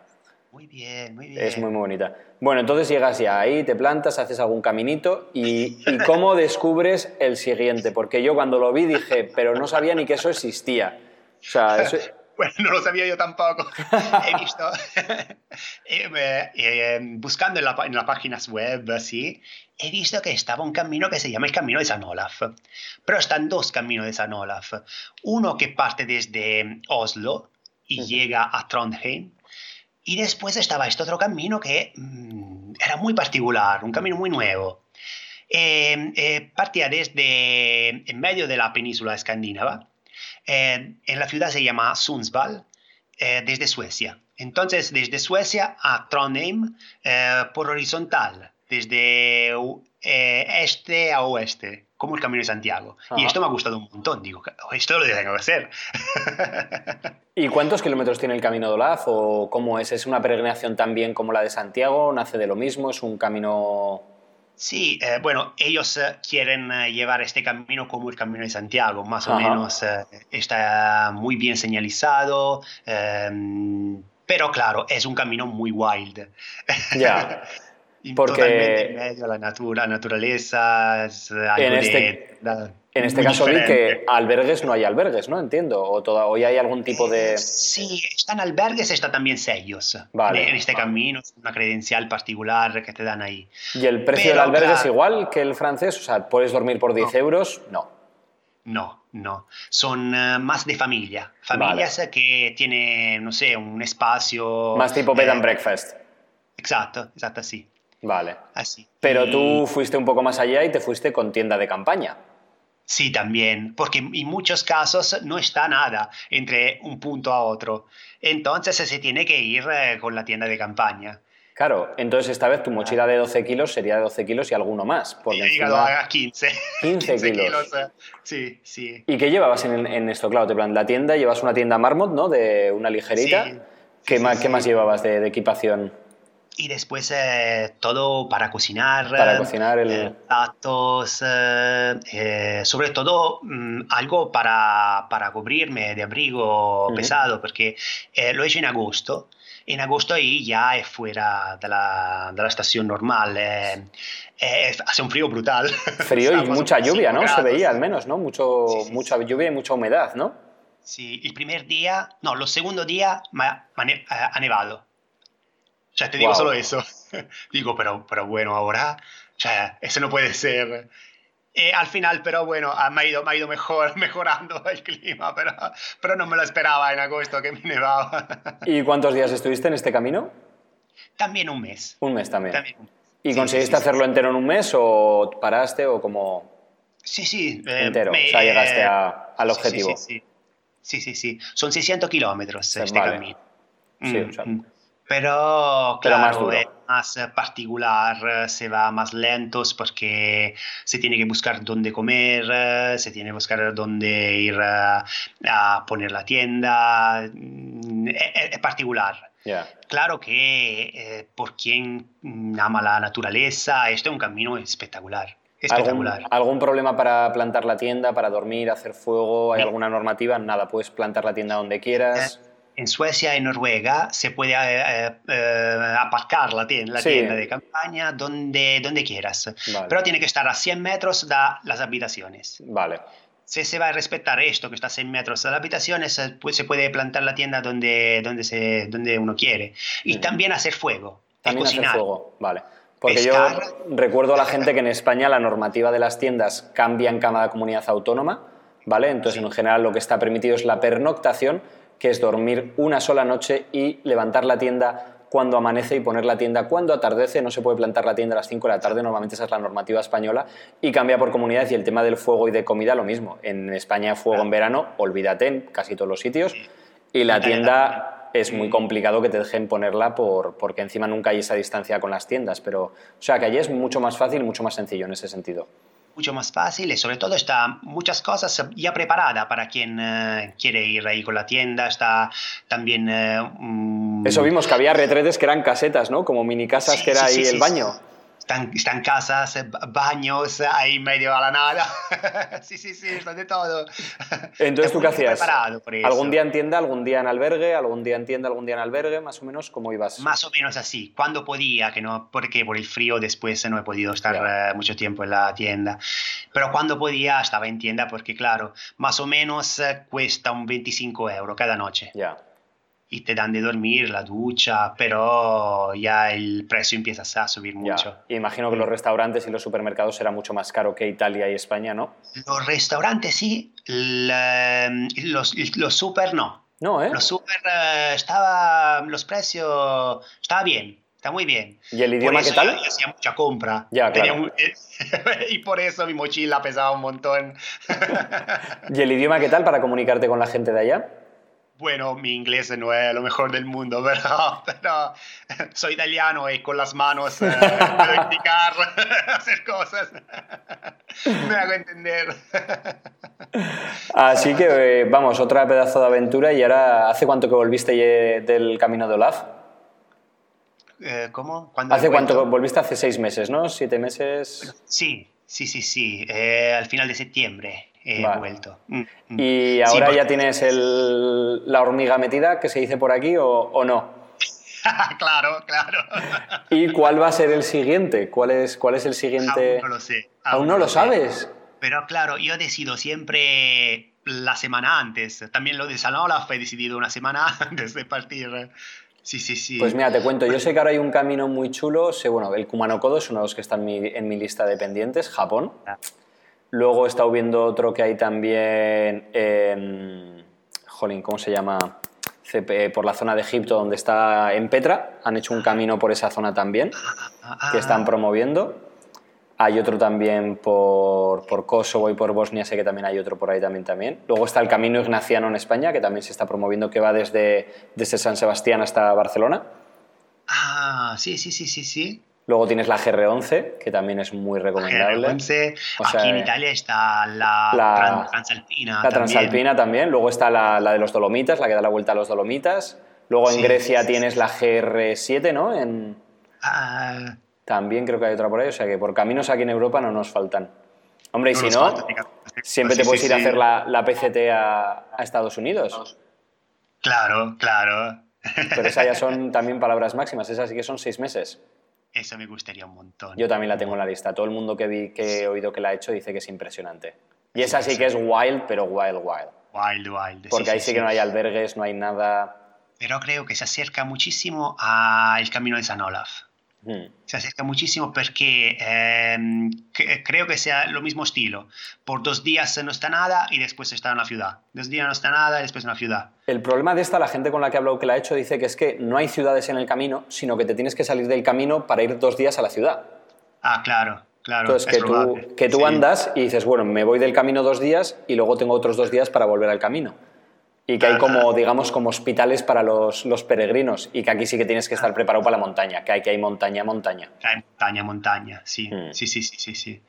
Muy bien, muy bien. Es muy, muy bonita. Bueno, entonces llegas ya ahí, te plantas, haces algún caminito y, y ¿cómo descubres el siguiente? Porque yo cuando lo vi dije, pero no sabía ni que eso existía. O sea, eso- Bueno, no lo sabía yo tampoco. He visto, eh, eh, eh, buscando en, la, en las páginas web, así, he visto que estaba un camino que se llama el Camino de San Olaf. Pero están dos caminos de San Olaf. Uno que parte desde Oslo y llega a Trondheim. Y después estaba este otro camino que mm, era muy particular, un camino muy nuevo. Eh, eh, partía desde en medio de la península escandinava. Eh, en la ciudad se llama Sundsvall, desde Suecia. Entonces, desde Suecia a Trondheim por horizontal, desde este a oeste, como el Camino de Santiago. Y Ajá. esto me ha gustado un montón. Digo, "Oh, esto lo tengo que hacer. ¿Y cuántos kilómetros tiene el Camino de Olaf? ¿O cómo es? ¿Es una peregrinación también como la de Santiago? ¿Nace de lo mismo? ¿Es un camino...? Sí, eh, bueno, ellos eh, quieren eh, llevar este camino como el Camino de Santiago, más o Ajá. menos eh, está muy bien señalizado, eh, pero claro, es un camino muy wild. Ya. Porque- Totalmente en medio de la natura, naturaleza, es algo En de- este- la- En este caso vi que diferente. albergues no hay albergues, ¿no? Entiendo. O toda, hoy hay algún tipo de... Sí, están albergues, están también sellos. Vale. En este camino, es una credencial particular que te dan ahí. ¿Y el precio Pero, del albergue es claro. igual que el francés? O sea, ¿puedes dormir por 10 No. euros? No. No, no. Son eh, más de familia. Familias eh, que tienen, no sé, un espacio. Más tipo bed and eh, breakfast. Exacto, exacto, así. Vale. así. Pero tú fuiste un poco más allá y te fuiste con tienda de campaña. Sí, también, porque en muchos casos no está nada entre un punto a otro. Entonces se tiene que ir eh, con la tienda de campaña. Claro, entonces esta vez tu mochila de 12 kilos sería de 12 kilos y alguno más. Porque he llegado a 15. 15 kilos. eh. Sí, sí. ¿Y qué llevabas en, en esto? Claro, te plan, la tienda, llevas una tienda Marmot, ¿no? De una ligerita. Sí, ¿Qué, sí, más, sí, ¿Qué más llevabas de, de equipación? Y después eh, todo para cocinar. Para eh, cocinar el- eh, platos, eh, eh, sobre todo mm, algo para, para cubrirme de abrigo Ujú. pesado, porque eh, lo he hecho en agosto. En agosto ahí ya es fuera de la, de la estación normal. hace un frío brutal. Frío y mucha lluvia, ¿no? 5 Se grados. veía al menos, ¿no? Mucho, Sí, sí, mucha lluvia y mucha humedad, ¿no? Sí, el primer día, no, los segundo día me ha nevado. O sea, te digo Wow. solo eso. digo, pero, pero bueno, ahora, o sea, eso no puede ser. Eh, al final, pero bueno, ha- me ha ido, me ha ido mejor, mejorando el clima, pero, pero no me lo esperaba en agosto que me nevaba. ¿Y cuántos días estuviste en este camino? También un mes. Un mes también. También un mes. ¿Y Sí, conseguiste sí, sí, hacerlo entero en un mes o paraste o como Sí, sí. eh, entero? me- o sea, llegaste eh, a- al sí, sí, objetivo. Sí, sí. sí, sí, sí. Son 600 kilómetros este vale. camino. Sí, Mm, o sea, mm. Pero, Pero más claro, duro. es más eh, particular, eh, se va más lentos porque se tiene que buscar dónde comer, eh, se tiene que buscar dónde ir a, poner la tienda, mm, es, es particular. ya. Claro que eh, por quien ama la naturaleza, esto es un camino espectacular. ¿Algún, Espectacular. ¿Algún problema para plantar la tienda, para dormir, hacer fuego? ¿Hay Sí. alguna normativa? Nada, puedes plantar la tienda donde quieras. En Suecia y Noruega se puede eh, eh, aparcar la tienda, la Sí. tienda de campaña donde, donde quieras, Vale. pero tiene que estar a 100 metros de las habitaciones. Vale, Si se va a respetar esto, que está a 100 metros de las habitaciones, se puede plantar la tienda donde, donde, se, donde uno quiere. Y también hacer fuego. también hacer cocinar. fuego. Vale. Porque Pescar. yo recuerdo a la gente que en España la normativa de las tiendas cambia en cada comunidad autónoma, ¿vale? Entonces, en general, lo que está permitido es la pernoctación, que es dormir una sola noche y levantar la tienda cuando amanece y poner la tienda cuando atardece. No se puede plantar la tienda a las 5 de la tarde, normalmente esa es la normativa española, y cambia por comunidades. Y el tema del fuego y de comida, lo mismo. En España, fuego en verano, olvídate en casi todos los sitios. Y la tienda es muy complicado que te dejen ponerla por, porque encima nunca hay esa distancia con las tiendas. Pero, o sea, que allí es mucho más fácil, mucho más sencillo en ese sentido. Mucho más fácil y sobre todo está muchas cosas ya preparada para quien eh, quiere ir ahí con la tienda. Está también... eh, Eso vimos, que había retretes que eran casetas, ¿no? Como mini casas Sí, que era sí, ahí sí, el baño. Están, están casas, eh, ba- baños, eh, ahí medio a la nada. sí, sí, sí, está de todo. Entonces, ¿tú qué hacías? ¿Algún día en tienda, algún día en albergue, algún día en tienda, algún día en albergue, más o menos? ¿Cómo ibas? Más o menos así. Cuando podía, que no, porque por el frío después no he podido estar eh, mucho tiempo en la tienda. Pero cuando podía estaba en tienda porque, claro, más o menos eh, cuesta un 25 euros cada noche. Ya. Y te dan de dormir, la ducha, pero ya el precio empieza a subir Ya. mucho. Y imagino que los restaurantes y los supermercados será mucho más caro que Italia y España, ¿no? Los restaurantes sí, la- los, los super no. No, ¿eh? Los super eh, estaba, los precios, estaba bien, está muy bien. ¿Y el idioma qué tal? Yo, yo hacía mucha compra. Ya, claro. un- y por eso mi mochila pesaba un montón. ¿Y el idioma qué tal para comunicarte con la gente de allá? Bueno, mi inglés no es lo mejor del mundo, pero, pero soy italiano y con las manos eh, puedo indicar, hacer cosas. Me hago entender. Así que, eh, vamos, otra pedazo de aventura. ¿Y ahora, hace cuánto que volviste eh, del camino de Olaf? Eh, ¿Cómo? ¿Cuándo ¿Hace cuánto? Volviste hace seis meses, ¿no? ¿Siete meses? Sí, sí, sí, sí. eh, al final de septiembre he Vale. vuelto. Mm, mm. ¿Y ahora ya tienes el- la hormiga metida, que se dice por aquí, o, o no? claro, claro. ¿Y cuál va a ser el siguiente? ¿Cuál es, cuál es el siguiente? Aún no lo sé. ¿Aún no lo sé. sabes? Pero claro, yo decido siempre la semana antes. También lo de San Olaf he decidido una semana antes de partir. Sí, sí, sí. Pues mira, te cuento, yo sé que ahora hay un camino muy chulo, sé, bueno, el Kumano Kodo es uno de los que está en mi, en mi lista de pendientes, Japón. Ah. Luego he estado viendo otro que hay también en, jolín, ¿cómo se llama? Por la zona de Egipto, donde está en Petra, han hecho un camino por esa zona también, que están promoviendo. Hay otro también por, por Kosovo y por Bosnia, sé que también hay otro por ahí también, también. Luego está el Camino Ignaciano en España, que también se está promoviendo, que va desde, desde San Sebastián hasta Barcelona. Ah, sí, sí, sí, sí, sí. Luego tienes la GR11, que también es muy recomendable. GR11. O sea, Aquí en Italia está la, la- Tran- Transalpina. La. Transalpina también. Luego está la, la de los Dolomitas, la que da la vuelta a los Dolomitas. Luego en Grecia sí, sí, tienes la GR7, ¿no? En, Ah, también creo que hay otra por ahí. O sea que por caminos aquí en Europa no nos faltan. Hombre, y si no, falta, fíjate. siempre te puedes ir a hacer la, la PCT a, a Estados Unidos. Claro, claro. Pero esas ya son también palabras máximas. Esas sí que son seis meses. Eso me gustaría un montón. Yo también la tengo en la lista. Todo el mundo que, vi, que he oído que la ha hecho dice que es impresionante. Y esa sí que es wild, pero wild, wild. Wild, wild. Porque ahí sí que no hay albergues, no hay nada. Pero creo que se acerca muchísimo al camino de San Olaf. Se acerca muchísimo porque ehm, que- creo que sea lo mismo estilo. Por dos días no está nada y después está en la ciudad. Dos días no está nada y después en la ciudad. El problema de esta, la gente con la que he hablado que la ha hecho, dice que es que no hay ciudades en el camino, sino que te tienes que salir del camino para ir dos días a la ciudad. Ah, claro, claro. Entonces, es que tú, que tú Sí. andas y dices, bueno, me voy del camino dos días y luego tengo otros dos días para volver al camino. Y que hay como, digamos, como hospitales para los, los, peregrinos y que aquí sí que tienes que estar preparado para la montaña, que hay que hay montaña, montaña. Hay montaña, montaña, sí. Mm. Sí, sí, sí, sí, sí.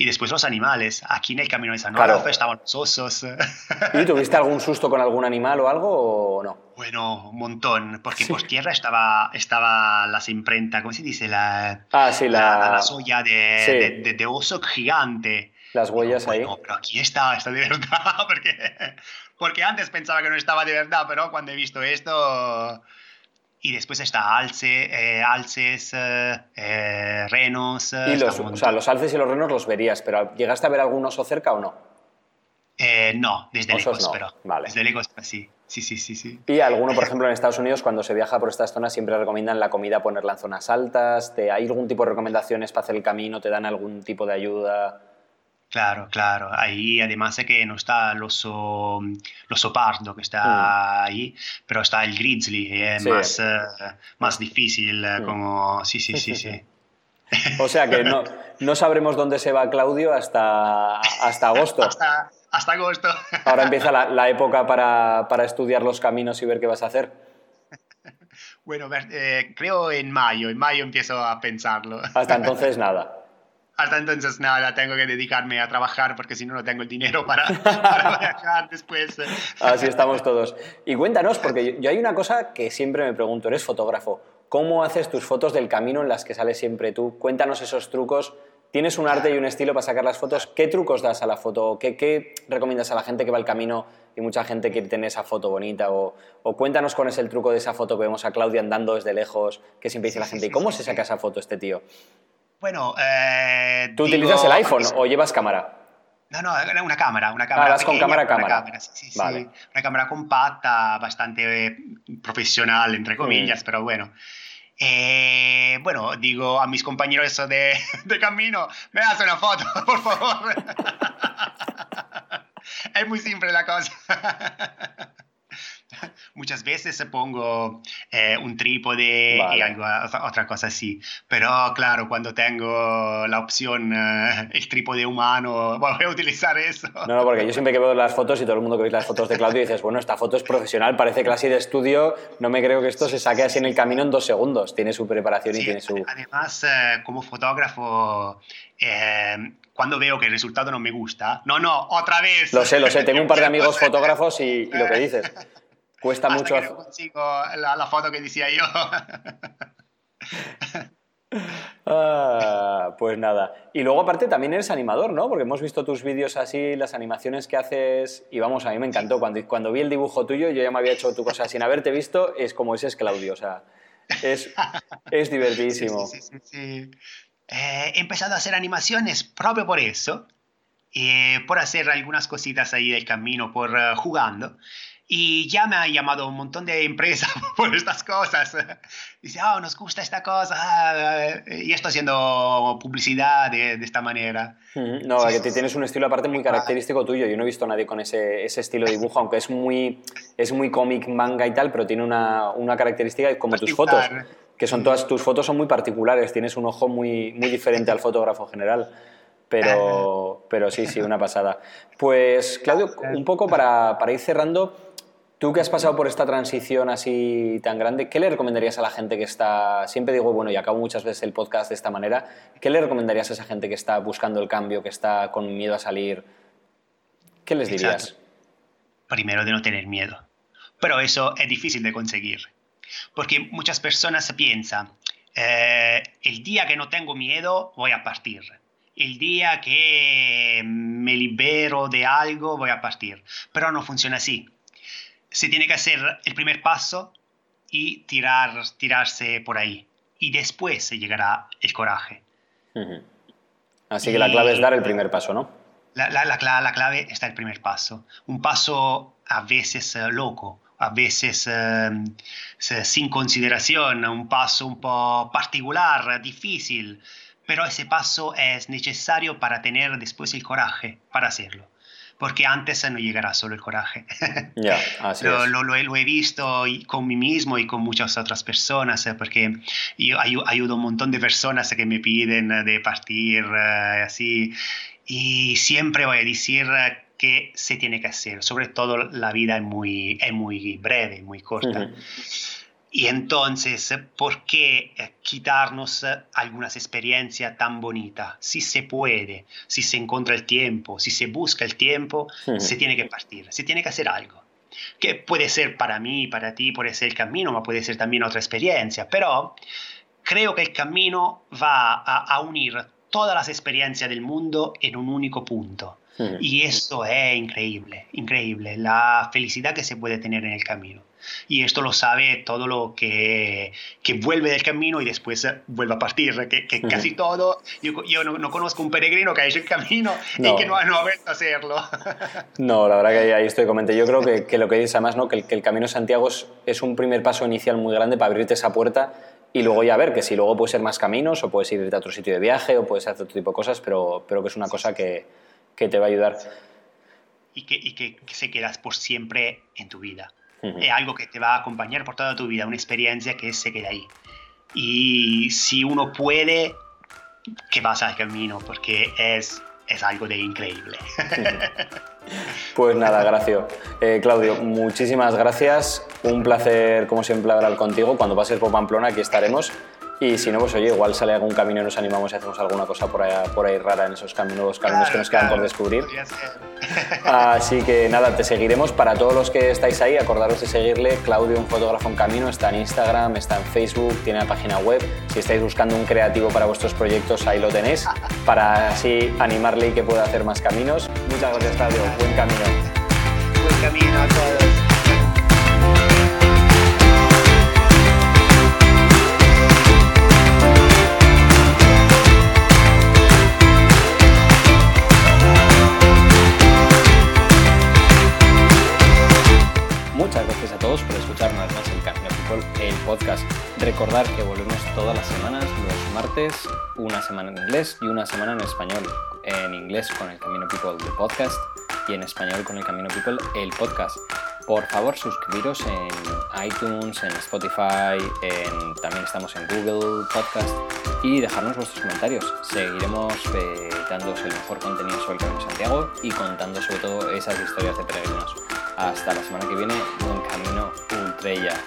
Y después los animales. Aquí en el camino de San claro. estaban los osos. ¿Y tuviste algún susto con algún animal o algo o no? Bueno, un montón, porque por tierra estaba, estaba las imprentas, ¿cómo se dice? La, ah, sí, la... la, soya de, de, de, oso gigante. Las huellas bueno, ahí. Bueno, pero aquí está, está de verdad, porque, porque antes pensaba que no estaba de verdad, pero cuando he visto esto... Y después está alce, eh, alces, eh, eh renos. Y los, o sea, los alces y los renos los verías, pero ¿llegaste a ver algún oso cerca o no? Eh, no, desde Osos lejos, no. pero vale. desde lejos sí. Sí, sí, sí, sí. Y alguno, por ejemplo, en Estados Unidos, cuando se viaja por estas zonas, siempre recomiendan la comida ponerla en zonas altas. ¿Te, ¿Hay algún tipo de recomendaciones para hacer el camino? ¿Te dan algún tipo de ayuda? Claro, claro. Ahí además es que no está el oso, el oso pardo que está mm. ahí, pero está el grizzly, es sí. más, uh, más difícil, mm. como... Sí, sí, sí, sí. O sea que no, no sabremos dónde se va Claudio hasta, hasta agosto. hasta, hasta agosto. Ahora empieza la, la época para, para, estudiar los caminos y ver qué vas a hacer. Bueno, eh, creo en mayo, en mayo empiezo a pensarlo. Hasta entonces nada hasta entonces nada, tengo que dedicarme a trabajar porque si no, no tengo el dinero para, para viajar después. Así estamos todos. Y cuéntanos, porque yo, yo, hay una cosa que siempre me pregunto, eres fotógrafo, ¿cómo haces tus fotos del camino en las que sales siempre tú? Cuéntanos esos trucos. Tienes un arte y un estilo para sacar las fotos. ¿Qué trucos das a la foto? ¿Qué, qué recomiendas a la gente que va al camino y mucha gente quiere tener esa foto bonita? O, o, cuéntanos cuál es el truco de esa foto que vemos a Claudia andando desde lejos, que siempre dice la gente, ¿y cómo se saca esa foto este tío? Bueno, eh, ¿Tú digo, utilizas el iPhone o llevas cámara? No, no, una cámara, una cámara. Ah, vas con cámara, cámara. cámara sí, sí, vale. sí. Una cámara compacta, bastante profesional, entre comillas, mm. pero bueno. Eh, bueno, digo a mis compañeros de, de camino, me das una foto, por favor. es muy simple la cosa. Muchas veces pongo eh, un trípode vale. y algo, otra cosa así. Pero claro, cuando tengo la opción, eh, el trípode humano, voy a utilizar eso. No, no, porque yo siempre que veo las fotos y todo el mundo que ve las fotos de Claudio dices, bueno, esta foto es profesional, parece clase de estudio, no me creo que esto se saque así en el camino en dos segundos. Tiene su preparación sí, y tiene su... Además, eh, como fotógrafo, eh, cuando veo que el resultado no me gusta, no, no, otra vez. Lo sé, lo sé, tengo un par de amigos fotógrafos y, y lo que dices. Cuesta Hasta mucho. Que no consigo la, la, foto que decía yo. ah, pues nada. Y luego, aparte, también eres animador, ¿no? Porque hemos visto tus vídeos así, las animaciones que haces. Y vamos, a mí me encantó. Cuando, cuando vi el dibujo tuyo, yo ya me había hecho tu cosa sin haberte visto. Es como ese es Claudio. O sea, es, es divertidísimo. Sí, sí, sí, eh, he empezado a hacer animaciones propio por eso. Eh, por hacer algunas cositas ahí del camino, por uh, jugando. Y ya me ha llamado un montón de empresas por estas cosas. Dice, oh, nos gusta esta cosa. Y estoy haciendo publicidad de, de esta manera. No, sí, que tienes un estilo aparte muy característico tuyo. Yo no he visto a nadie con ese, ese estilo de dibujo, aunque es muy, es muy cómic, manga y tal, pero tiene una, una característica como tus fotos, que son todas tus fotos son muy particulares. Tienes un ojo muy, muy diferente al fotógrafo general. Pero, pero sí, sí, una pasada. Pues, Claudio, un poco para, para ir cerrando, Tú que has pasado por esta transición así tan grande, ¿qué le recomendarías a la gente que está, siempre digo, bueno, y acabo muchas veces el podcast de esta manera, ¿qué le recomendarías a esa gente que está buscando el cambio, que está con miedo a salir? ¿Qué les dirías? Primero de no tener miedo. Pero eso es difícil de conseguir, porque muchas personas piensan, eh, el día que no tengo miedo voy a partir. El día que me libero de algo voy a partir. Pero no funciona así se tiene que hacer el primer paso y tirar, tirarse por ahí. Y después se llegará el coraje. Uh -huh. Así que la clave es dar el primer paso, ¿no? La, la, la, la, clave está el primer paso. Un paso a veces uh, loco, a veces uh, sin consideración, un paso un po' particular, difícil, pero ese paso es necesario para tener después el coraje para hacerlo porque antes no llegará solo el coraje. Yeah, así lo, es. lo, lo, he, lo, he, visto con mí mismo y con muchas otras personas, eh, porque yo ayudo a un montón de personas que me piden de partir uh, así, y siempre voy a decir que se tiene que hacer. Sobre todo la vida es muy, es muy breve, muy corta. Y entonces, ¿por qué eh, quitarnos eh, algunas experiencias tan bonitas? Si se puede, si se encuentra el tiempo, si se busca el tiempo, se tiene que partir, se tiene que hacer algo. Que puede ser para mí, para ti, puede ser el camino, pero puede ser también otra experiencia. Pero creo que el camino va a, unir todas las experiencias del mundo en un único punto. Y esto es increíble, increíble, la felicidad que se puede tener en el camino. Y esto lo sabe todo lo que, que vuelve del camino y después vuelve a partir, que, que casi todo, yo, yo no, conozco un peregrino que ha hecho el camino y que no, no, ha vuelto a hacerlo. no, la verdad que ahí estoy comente. Yo creo que, que, lo que dices además, ¿no? que, el, que el Camino de Santiago es, es un primer paso inicial muy grande para abrirte esa puerta y luego ya ver que si luego puede ser más caminos o puedes irte a otro sitio de viaje o puedes hacer otro tipo de cosas, pero, pero que es una cosa que, que te va a ayudar. Y que, y que, se quedas por siempre en tu vida. Es algo que te va a acompañar por toda tu vida, una experiencia que se queda ahí. Y si uno puede, que vas al camino, porque es, es algo de increíble. Pues nada, gracias. Eh, Claudio, muchísimas gracias. Un placer, como siempre, hablar contigo. Cuando pases por Pamplona, aquí estaremos. Y si no, pues oye, igual sale algún camino y nos animamos y hacemos alguna cosa por ahí, por ahí rara en esos caminos, caminos que nos quedan por descubrir. Así que nada, te seguiremos. Para todos los que estáis ahí, acordaros de seguirle. Claudio, un fotógrafo en camino, está en Instagram, está en Facebook, tiene la página web. Si estáis buscando un creativo para vuestros proyectos, ahí lo tenéis, para así animarle y que pueda hacer más caminos. Muchas gracias, Claudio. Buen camino. Buen camino a todos. Podcast. Recordar que volvemos todas las semanas, los martes, una semana en inglés y una semana en español. En inglés con el Camino People, el podcast, y en español con el Camino People, el podcast. Por favor, suscribiros en iTunes, en Spotify, en, también estamos en Google Podcast y dejarnos vuestros comentarios. seguiremos eh, dándoos el mejor contenido sobre el Camino Santiago y contando sobre todo esas historias de peregrinos. Hasta la semana que viene, buen camino, Ultrella.